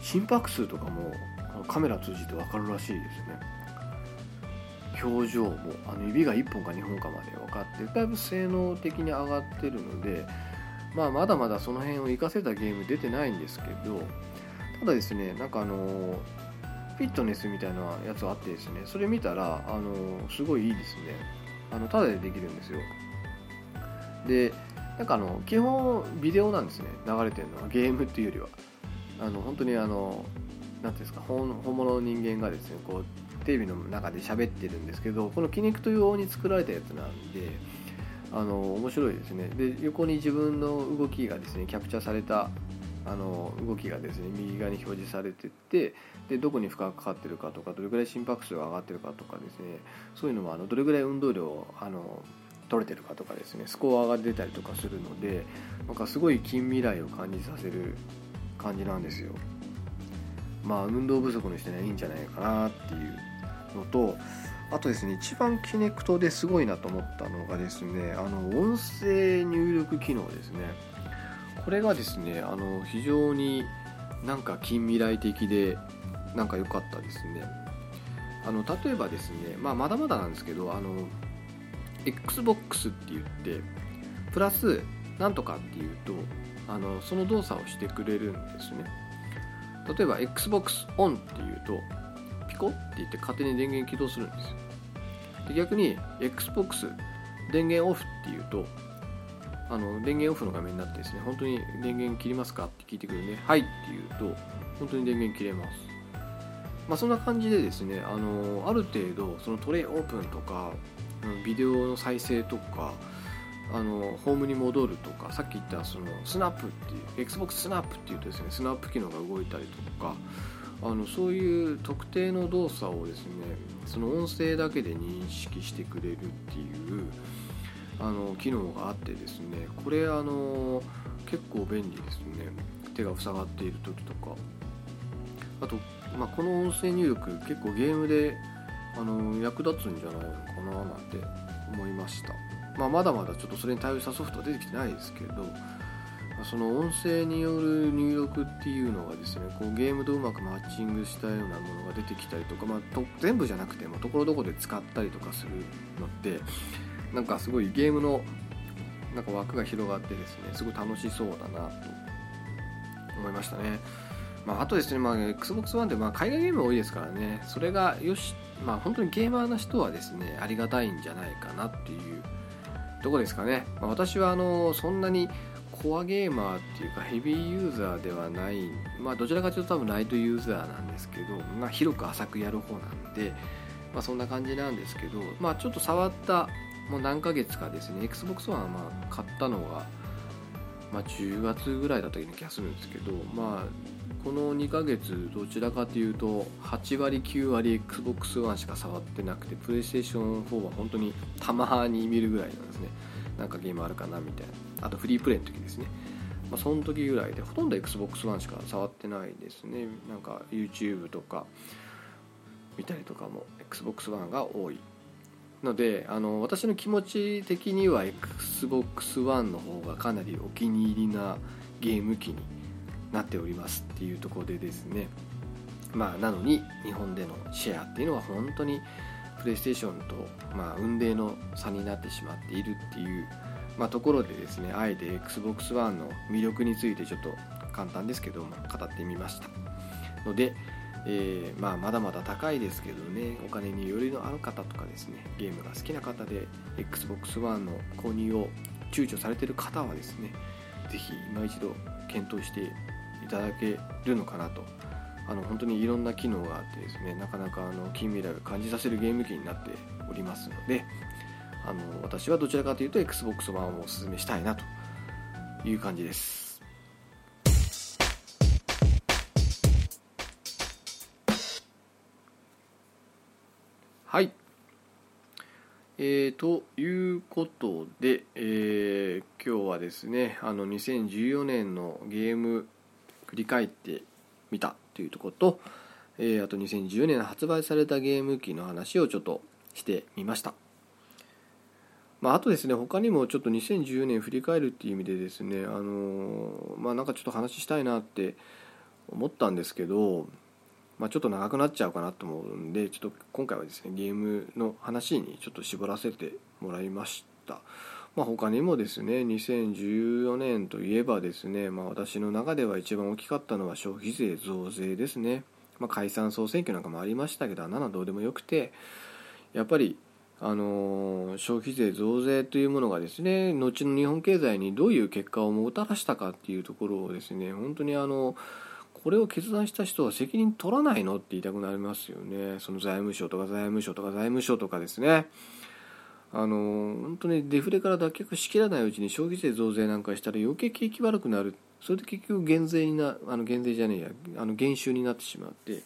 心拍数とかもカメラ通じて分かるらしいですね。表情もあの指が1本か2本かまで分かってだいぶ性能的に上がってるのでまあ、まだまだその辺を活かせたゲーム出てないんですけどただですねなんかあのフィットネスみたいなやつがあってですねそれ見たらあのすごいいいですね。あのただでできるんですよ。でなんかあの基本ビデオなんですね流れてるのはゲームっていうよりは。あの本当にあの何ていうんですか本物の人間がですねこうテレビの中で喋ってるんですけどこのキネクト用に作られたやつなんであの面白いですね。で横に自分の動きがですねキャプチャーされたあの動きがですね右側に表示されててでどこに負荷がかかってるかとかどれぐらい心拍数が上がってるかとかですねそういうのもあのどれぐらい運動量あの取れてるかとかですねスコアが出たりとかするのでなんかすごい近未来を感じさせる感じなんですよ。まあ運動不足の人にはいいんじゃないかなっていうのとあとですね一番キネクトですごいなと思ったのがですねあの音声入力機能ですね。これがですねあの非常になんか近未来的でなんか良かったですね。あの例えばですね、まあ、まだまだなんですけどあの XBOX って言ってプラスなんとかっていうとあのその動作をしてくれるんですね。例えば XBOX ON っていうとピコって言って勝手に電源起動するんですよ。で逆に XBOX 電源オフっていうとあの電源オフの画面になってですね本当に電源切りますかって聞いてくるねはいって言うと本当に電源切れます。まあそんな感じでですねあのある程度そのトレイオープンとかビデオの再生とかあのホームに戻るとかさっき言ったそのスナップっていう XBOX スナップっていうとですねスナップ機能が動いたりとかあのそういう特定の動作をですねその音声だけで認識してくれるっていうあの機能があってですねこれあの結構便利ですね。手が塞がっている時とか。あと、まあ、この音声入力結構ゲームであの役立つんじゃないのかななんて思いました、まあ、まだまだちょっとそれに対応したソフトは出てきてないですけどその音声による入力っていうのがですねこうゲームとうまくマッチングしたようなものが出てきたりとか、まあ、と全部じゃなくてもところどころで使ったりとかするのってなんかすごいゲームのなんか枠が広がってですねすごい楽しそうだなと思いましたね。まあ、あとですね、まあ、Xbox One でまあ海外ゲーム多いですからね、それがよし、まあ、本当にゲーマーな人はですね、ありがたいんじゃないかなっていうとこですかね。まあ、私はあのそんなにコアゲーマーっていうかヘビーユーザーではない、まあ、どちらかというと多分ライトユーザーなんですけど、まあ、広く浅くやる方なんで、まあ、そんな感じなんですけど、まあ、ちょっと触ったもう何ヶ月かですね。XBOX はまあ買ったのが、まあ、10月ぐらいだったような気がするんですけどまあこの2ヶ月どちらかというと8割9割 XBOX One しか触ってなくて PlayStation4 は本当にたまに見るぐらいなんですね。なんかゲームあるかなみたいな。あとフリープレイの時ですね。まあ、その時ぐらいでほとんど XBOX One しか触ってないですね。なんか YouTube とか見たりとかも XBOX One が多い。のであの私の気持ち的には XBOX One の方がかなりお気に入りなゲーム機になっておりますっていうところでですね。まあなのに日本でのシェアっていうのは本当にプレイステーションと、まあ、運命の差になってしまっているっていう、まあ、ところでですねあえて XBOX One の魅力についてちょっと簡単ですけども語ってみました。のでえー、まあ、まだまだ高いですけどねお金に余裕のある方とかですねゲームが好きな方で XBOX ONE の購入を躊躇されてる方はですね是非今一度検討していただけるのかなと。あの本当にいろんな機能があってですねなかなかあの近未来を感じさせるゲーム機になっておりますのであの私はどちらかというと XBOX ONE をおすすめしたいなという感じです。はい。えー、ということで、えー、今日はですね、あの2014年のゲーム振り返ってみたというとこと、えー、あと2010年発売されたゲーム機の話をちょっとしてみました。まあ、あとですね、他にもちょっと2014年振り返るっていう意味でですね、あのまあ、なんかちょっと話したいなって思ったんですけど、まあ、ちょっと長くなっちゃうかなと思うんでちょっと今回はですねゲームの話にちょっと絞らせてもらいました、まあ、他にもですね2014年といえばですね、まあ、私の中では一番大きかったのは消費税増税ですね、まあ、解散総選挙なんかもありましたけどあんなのどうでもよくてやっぱりあの消費税増税というものがですね後の日本経済にどういう結果をもたらしたかっていうところをですね本当にあのこれを決断した人は責任取らないのって言いたくなりますよね。その財務省とか財務省とか財務省とかですね。あの本当にデフレから脱却しきらないうちに消費税増税なんかしたら余計景気悪くなる。それで結局減税になあの減税じゃねえや。あの減収になってしまって。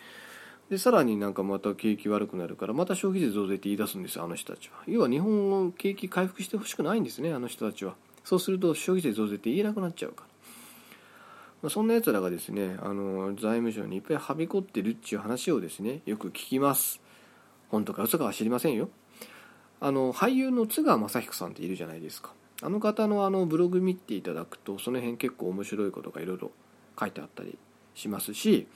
でさらになんかまた景気悪くなるからまた消費税増税って言い出すんですよあの人たちは。要は日本の景気回復してほしくないんですねあの人たちは。そうすると消費税増税って言えなくなっちゃうから、まあ、そんなやつらがですねあの財務省にいっぱいはびこってるっていう話をですねよく聞きます。本当か嘘かは知りませんよ。あの俳優の津川雅彦さんっているじゃないですか。あの方のあのブログ見ていただくとその辺結構面白いことがいろいろ書いてあったりしますし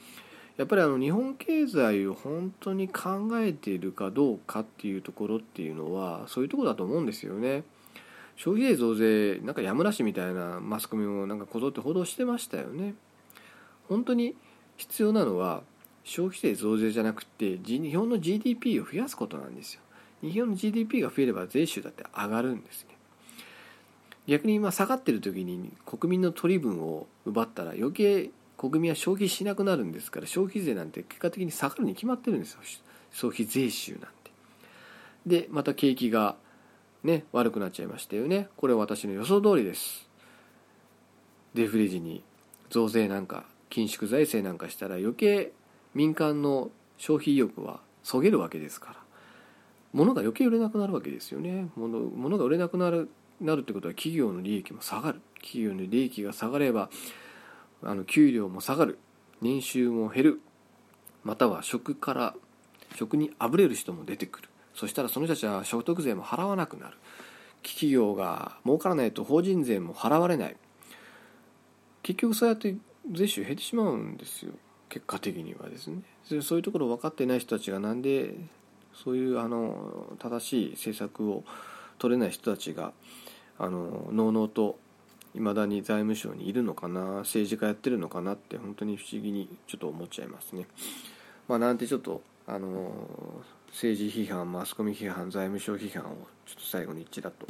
やっぱりあの日本経済を本当に考えているかどうかっていうところっていうのはそういうところだと思うんですよね。消費税増税なんかやむなしみたいなマスコミもなんかこぞって報道してましたよね。本当に必要なのは消費税増税じゃなくて日本の GDP を増やすことなんですよ。日本の GDP が増えれば税収だって上がるんですね逆に今下がってる時に国民の取り分を奪ったら余計国民は消費しなくなるんですから消費税なんて結果的に下がるに決まってるんですよ消費税収なんてでまた景気がね悪くなっちゃいましたよね。これは私の予想通りです。デフレ時に増税なんか緊縮財政なんかしたら余計民間の消費意欲はそげるわけですから。物が余計売れなくなるわけですよね。物物が売れなくなるなるってことは企業の利益も下がる。企業の利益が下がればあの給料も下がる。年収も減る。または職から職にあぶれる人も出てくる。そしたらその人たちは所得税も払わなくなる。企業が儲からないと法人税も払われない。結局そうやって税収減ってしまうんですよ。結果的にはですね。そういうところ分かってない人たちがなんでそういうあの正しい政策を取れない人たちがあののうのうといまだに財務省にいるのかな政治家やってるのかなって本当に不思議にちょっと思っちゃいますね。まあ、なんてちょっとあの政治批判マスコミ批判財務省批判をちょっと最後に一らと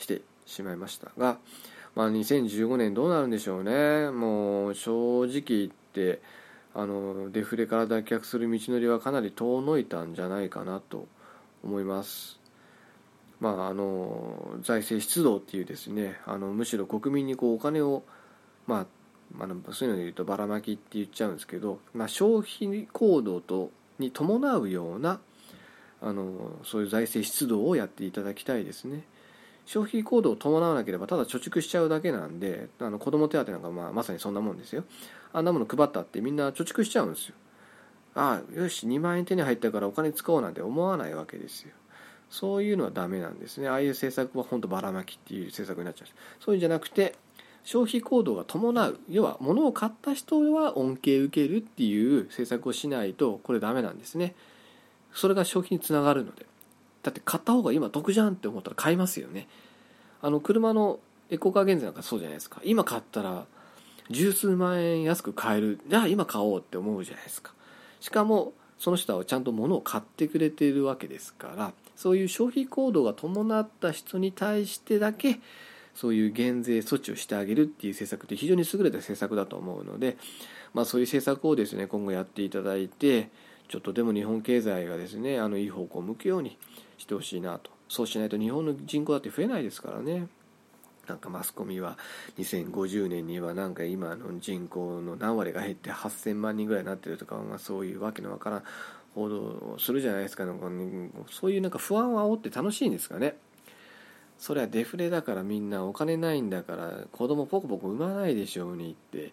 してしまいましたが、まあ、2015年どうなるんでしょうねもう正直言ってあのデフレから脱却する道のりはかなり遠のいたんじゃないかなと思います。まあ、あの財政出動っていうですねあのむしろ国民にこうお金を、まあ、あのそういうので言うとばらまきって言っちゃうんですけど、まあ、消費行動とに伴うようなあのそういう財政出動をやっていただきたいですね。消費行動を伴わなければただ貯蓄しちゃうだけなんであの子ども手当なんかまあまさにそんなもんですよ。あんなもの配ったってみんな貯蓄しちゃうんですよ。ああよし2万円手に入ったからお金使おうなんて思わないわけですよ。そういうのはダメなんですね。ああいう政策は本当ばらまきっていう政策になっちゃう。そういうんじゃなくて消費行動が伴う要は物を買った人は恩恵受けるっていう政策をしないとこれダメなんですね。それが消費につながるので。だって買った方が今得じゃんって思ったら買いますよね。あの車のエコカー減税なんかそうじゃないですか。今買ったら十数万円安く買える。じゃあ今買おうって思うじゃないですか。しかもその人はちゃんと物を買ってくれているわけですから。そういう消費行動が伴った人に対してだけそういう減税措置をしてあげるっていう政策って非常に優れた政策だと思うので、まあ、そういう政策をですね今後やっていただいてちょっとでも日本経済がですねあのいい方向を向くようにしてほしいなと。そうしないと日本の人口だって増えないですからね。なんかマスコミは2050年にはなんか今の人口の何割が減って8000万人ぐらいになってるとか、まあ、そういうわけのわからん報道をするじゃないですか、ね、そういうなんか不安を煽って楽しいんですかね。それはデフレだからみんなお金ないんだから子供ポコポコ産まないでしょうにって。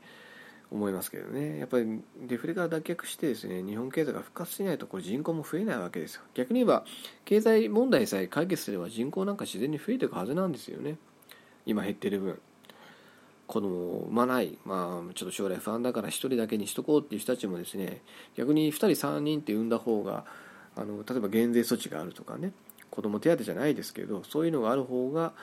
思いますけどね。やっぱりデフレから脱却してですね日本経済が復活しないとこれ人口も増えないわけですよ。逆に言えば経済問題さえ解決すれば人口なんか自然に増えていくはずなんですよね。今減ってる分。子供を産まない、まあ、ちょっと将来不安だから1人だけにしとこうっていう人たちもですね逆に2人3人って産んだ方があの例えば減税措置があるとかね子供手当じゃないですけどそういうのがある方が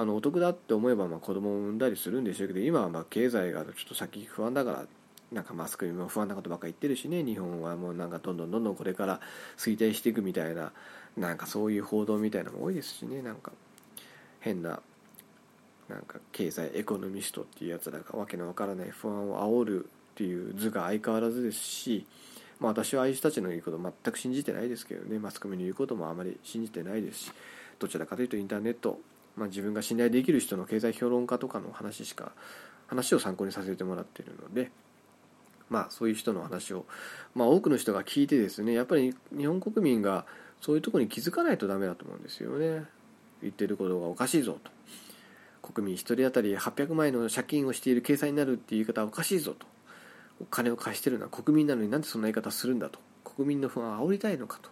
あのお得だって思えばまあ子供を産んだりするんでしょうけど今はまあ経済がちょっと先不安だからなんかマスコミも不安なことばっか言ってるしね日本はもうなんかどんどんどんどんこれから衰退していくみたいななんかそういう報道みたいなのも多いですしねなんか変ななんか経済エコノミストっていうやつらがわけのわからない不安を煽るっていう図が相変わらずですし、まあ、私はああいう人たちの言うこと全く信じてないですけどねマスコミの言うこともあまり信じてないですしどちらかというとインターネットまあ、自分が信頼できる人の経済評論家とかの話しか話を参考にさせてもらっているので、まあ、そういう人の話を、まあ、多くの人が聞いてですねやっぱり日本国民がそういうところに気づかないとダメだと思うんですよね。言ってることがおかしいぞと。国民1人当たり800万円の借金をしている計算になるっていう言い方はおかしいぞと。お金を貸してるのは国民なのになんでそんな言い方するんだと。国民の不安を煽りたいのかと。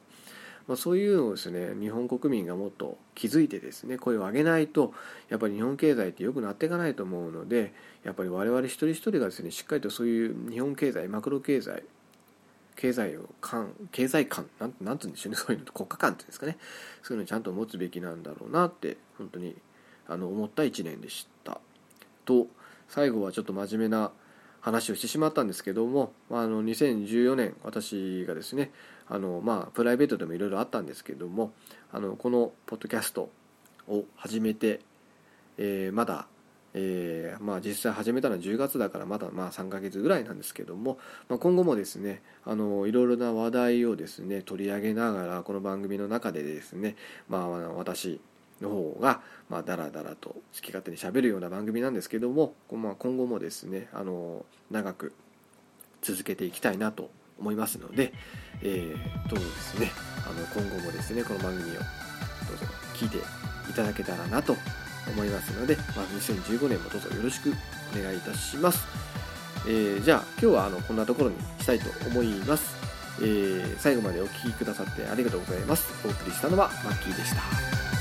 まあ、そういうのをですね日本国民がもっと気づいてですね声を上げないとやっぱり日本経済って良くなっていかないと思うのでやっぱり我々一人一人がですねしっかりとそういう日本経済マクロ経済経済を観経済観なんなんて言うんでしょうねそういうの国家観っていうんですかねそういうのをちゃんと持つべきなんだろうなって本当にあの思った1年でした。と最後はちょっと真面目な話をしてしまったんですけども、まあ、あの2014年私がですねあの、まあ、プライベートでもいろいろあったんですけどもあのこのポッドキャストを始めて、えー、まだ、えー、まあ、実際始めたのは10月だからまだまあ3ヶ月ぐらいなんですけども、まあ、今後もですねあのいろいろな話題をですね取り上げながらこの番組の中でですね、まあ、私の方が、まあ、だらだらと好き勝手にしゃべるような番組なんですけども、まあ、今後もですねあの長く続けていきたいなと思いますので、えー、どうぞですねあの今後もですねこの番組をどうぞ聞いていただけたらなと思いますので、まあ、2015年もどうぞよろしくお願いいたします、えー、じゃあ今日はあのこんなところにしたいと思いますえー、最後までお聴きくださってありがとうございます。お送りしたのはマッキーでした。